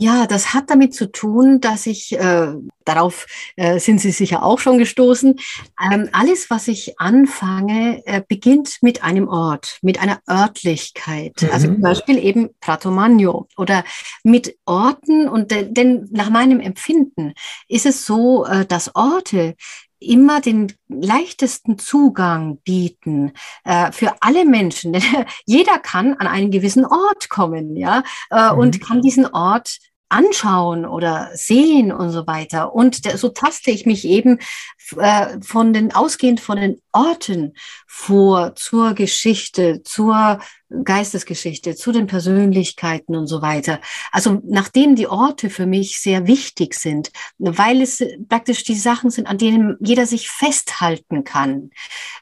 Ja, das hat damit zu tun, dass ich, äh, darauf äh, sind Sie sicher auch schon gestoßen, ähm, alles, was ich anfange, äh, beginnt mit einem Ort, mit einer Örtlichkeit. Mhm. Also zum Beispiel eben Prato Magno oder mit Orten. Und denn nach meinem Empfinden ist es so, äh, dass Orte immer den leichtesten Zugang bieten äh, für alle Menschen. Denn jeder kann an einen gewissen Ort kommen, ja, äh, mhm. und kann diesen Ort anschauen oder sehen und so weiter. Und so taste ich mich eben äh, von den, ausgehend von den Orten vor zur Geschichte, zur Geistesgeschichte, zu den Persönlichkeiten und so weiter. Also nachdem die Orte für mich sehr wichtig sind, weil es praktisch die Sachen sind, an denen jeder sich festhalten kann.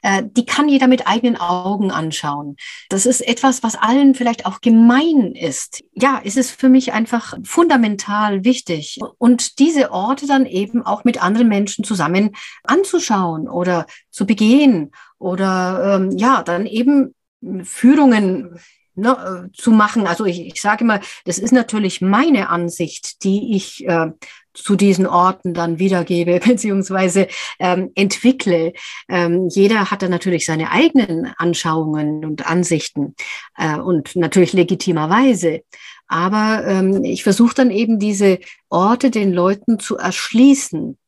Äh, die kann jeder mit eigenen Augen anschauen. Das ist etwas, was allen vielleicht auch gemein ist. Ja, es ist für mich einfach fundamental wichtig. Und diese Orte dann eben auch mit anderen Menschen zusammen anzuschauen oder zu begehen oder ähm, ja, dann eben Führungen ne, zu machen. Also ich, ich sage immer, das ist natürlich meine Ansicht, die ich äh, zu diesen Orten dann wiedergebe beziehungsweise ähm, entwickle. Ähm, jeder hat da natürlich seine eigenen Anschauungen und Ansichten äh, und natürlich legitimerweise. Aber ähm, ich versuche dann eben diese Orte den Leuten zu erschließen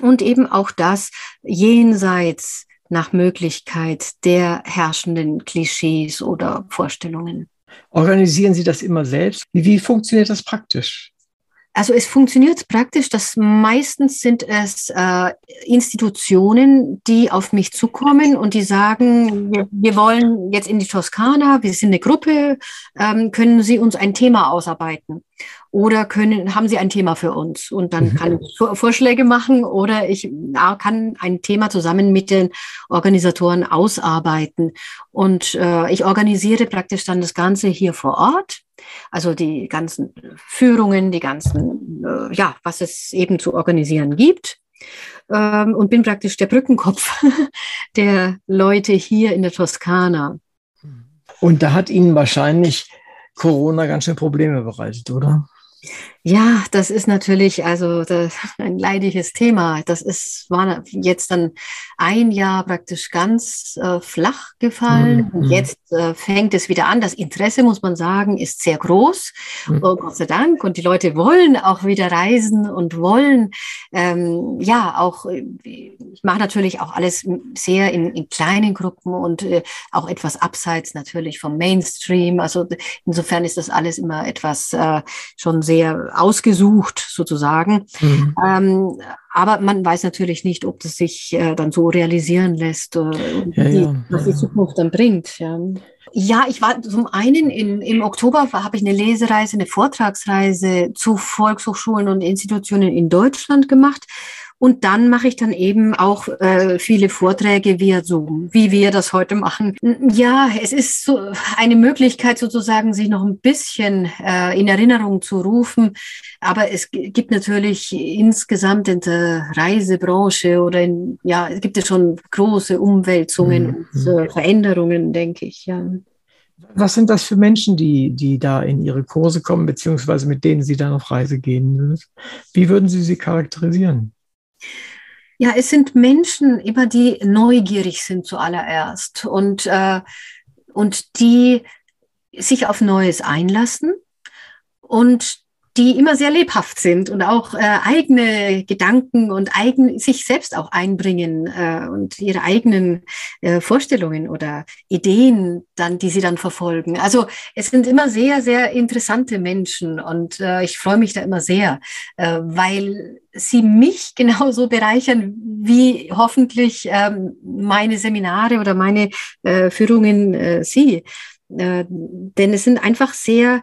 und eben auch das jenseits nach Möglichkeit der herrschenden Klischees oder Vorstellungen.
Organisieren Sie das immer selbst? Wie, funktioniert das praktisch?
Also es funktioniert praktisch, dass meistens sind es äh, Institutionen, die auf mich zukommen und die sagen, wir, wir, wollen jetzt in die Toskana, wir sind eine Gruppe, ähm, können Sie uns ein Thema ausarbeiten? Oder können, haben Sie ein Thema für uns? Und dann mhm. kann ich Vorschläge machen oder ich kann ein Thema zusammen mit den Organisatoren ausarbeiten. Und äh, ich organisiere praktisch dann das Ganze hier vor Ort also die ganzen Führungen, die ganzen, äh, ja, was es eben zu organisieren gibt. Ähm, und bin praktisch der Brückenkopf der Leute hier in der Toskana.
Und da hat Ihnen wahrscheinlich Corona ganz schön Probleme bereitet, oder?
Ja, das ist natürlich also ein leidiges Thema. Das ist war jetzt dann ein Jahr praktisch ganz äh, flach gefallen. Mhm. Jetzt äh, fängt es wieder an. Das Interesse muss man sagen ist sehr groß. Mhm. Oh, Gott sei Dank. Und die Leute wollen auch wieder reisen und wollen ähm, ja auch. Ich mache natürlich auch alles sehr in, in kleinen Gruppen und äh, auch etwas abseits natürlich vom Mainstream. Also insofern ist das alles immer etwas äh, schon sehr ausgesucht sozusagen. Mhm. Ähm, aber man weiß natürlich nicht, ob das sich äh, dann so realisieren lässt, äh, ja, die, ja, was die Zukunft dann bringt. Ja. Ja, ich war zum einen in, im Oktober habe ich eine Lesereise, eine Vortragsreise zu Volkshochschulen und Institutionen in Deutschland gemacht. Und dann mache ich dann eben auch äh, viele Vorträge via Zoom, wie wir das heute machen. Ja, es ist so eine Möglichkeit sozusagen, sich noch ein bisschen äh, in Erinnerung zu rufen. Aber es gibt natürlich insgesamt in der Reisebranche oder in, ja, es gibt ja schon große Umwälzungen mhm. und äh, Veränderungen, denke ich, ja.
Was sind das für Menschen, die, die da in Ihre Kurse kommen, beziehungsweise mit denen Sie dann auf Reise gehen? Wie würden Sie sie charakterisieren?
Ja, es sind Menschen immer, die neugierig sind zuallererst und, äh, und die sich auf Neues einlassen und die immer sehr lebhaft sind und auch äh, eigene Gedanken und eigen, sich selbst auch einbringen äh, und ihre eigenen äh, Vorstellungen oder Ideen dann, die sie dann verfolgen. Also es sind immer sehr, sehr interessante Menschen und äh, ich freue mich da immer sehr, äh, weil sie mich genauso bereichern wie hoffentlich ähm, meine Seminare oder meine äh, Führungen äh, sie. Äh, denn es sind einfach sehr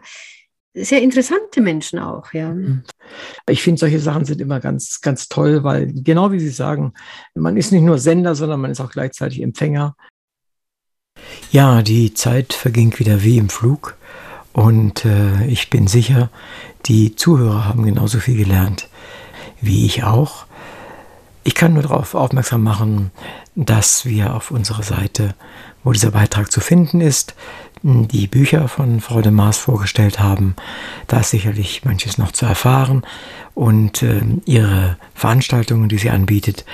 sehr interessante Menschen auch, ja. Mhm.
Ich finde, solche Sachen sind immer ganz, ganz toll, weil genau wie Sie sagen, man ist nicht nur Sender, sondern man ist auch gleichzeitig Empfänger. Ja, die Zeit verging wieder wie im Flug und äh, ich bin sicher, die Zuhörer haben genauso viel gelernt wie ich auch. Ich kann nur darauf aufmerksam machen, dass wir auf unserer Seite, wo dieser Beitrag zu finden ist, die Bücher von Frau de Maas vorgestellt haben. Da ist sicherlich manches noch zu erfahren. Und äh, ihre Veranstaltungen, die sie anbietet,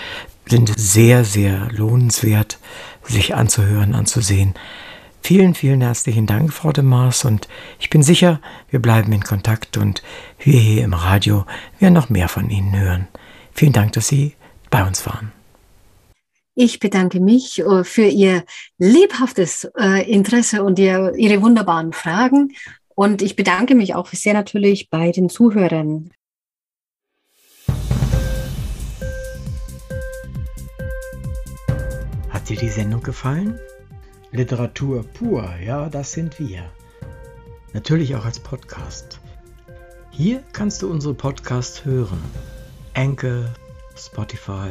sind sehr, sehr lohnenswert, sich anzuhören, anzusehen. Vielen, vielen herzlichen Dank, Frau de Maas. Und ich bin sicher, wir bleiben in Kontakt und wir hier im Radio werden noch mehr von Ihnen hören. Vielen Dank, dass Sie bei uns waren.
Ich bedanke mich äh, für Ihr lebhaftes äh, Interesse und Ihre wunderbaren Fragen. Und ich bedanke mich auch sehr natürlich bei den Zuhörern.
Hat dir die Sendung gefallen? Literatur pur, ja, das sind wir. Natürlich auch als Podcast. Hier kannst du unsere Podcasts hören. Anchor, Spotify,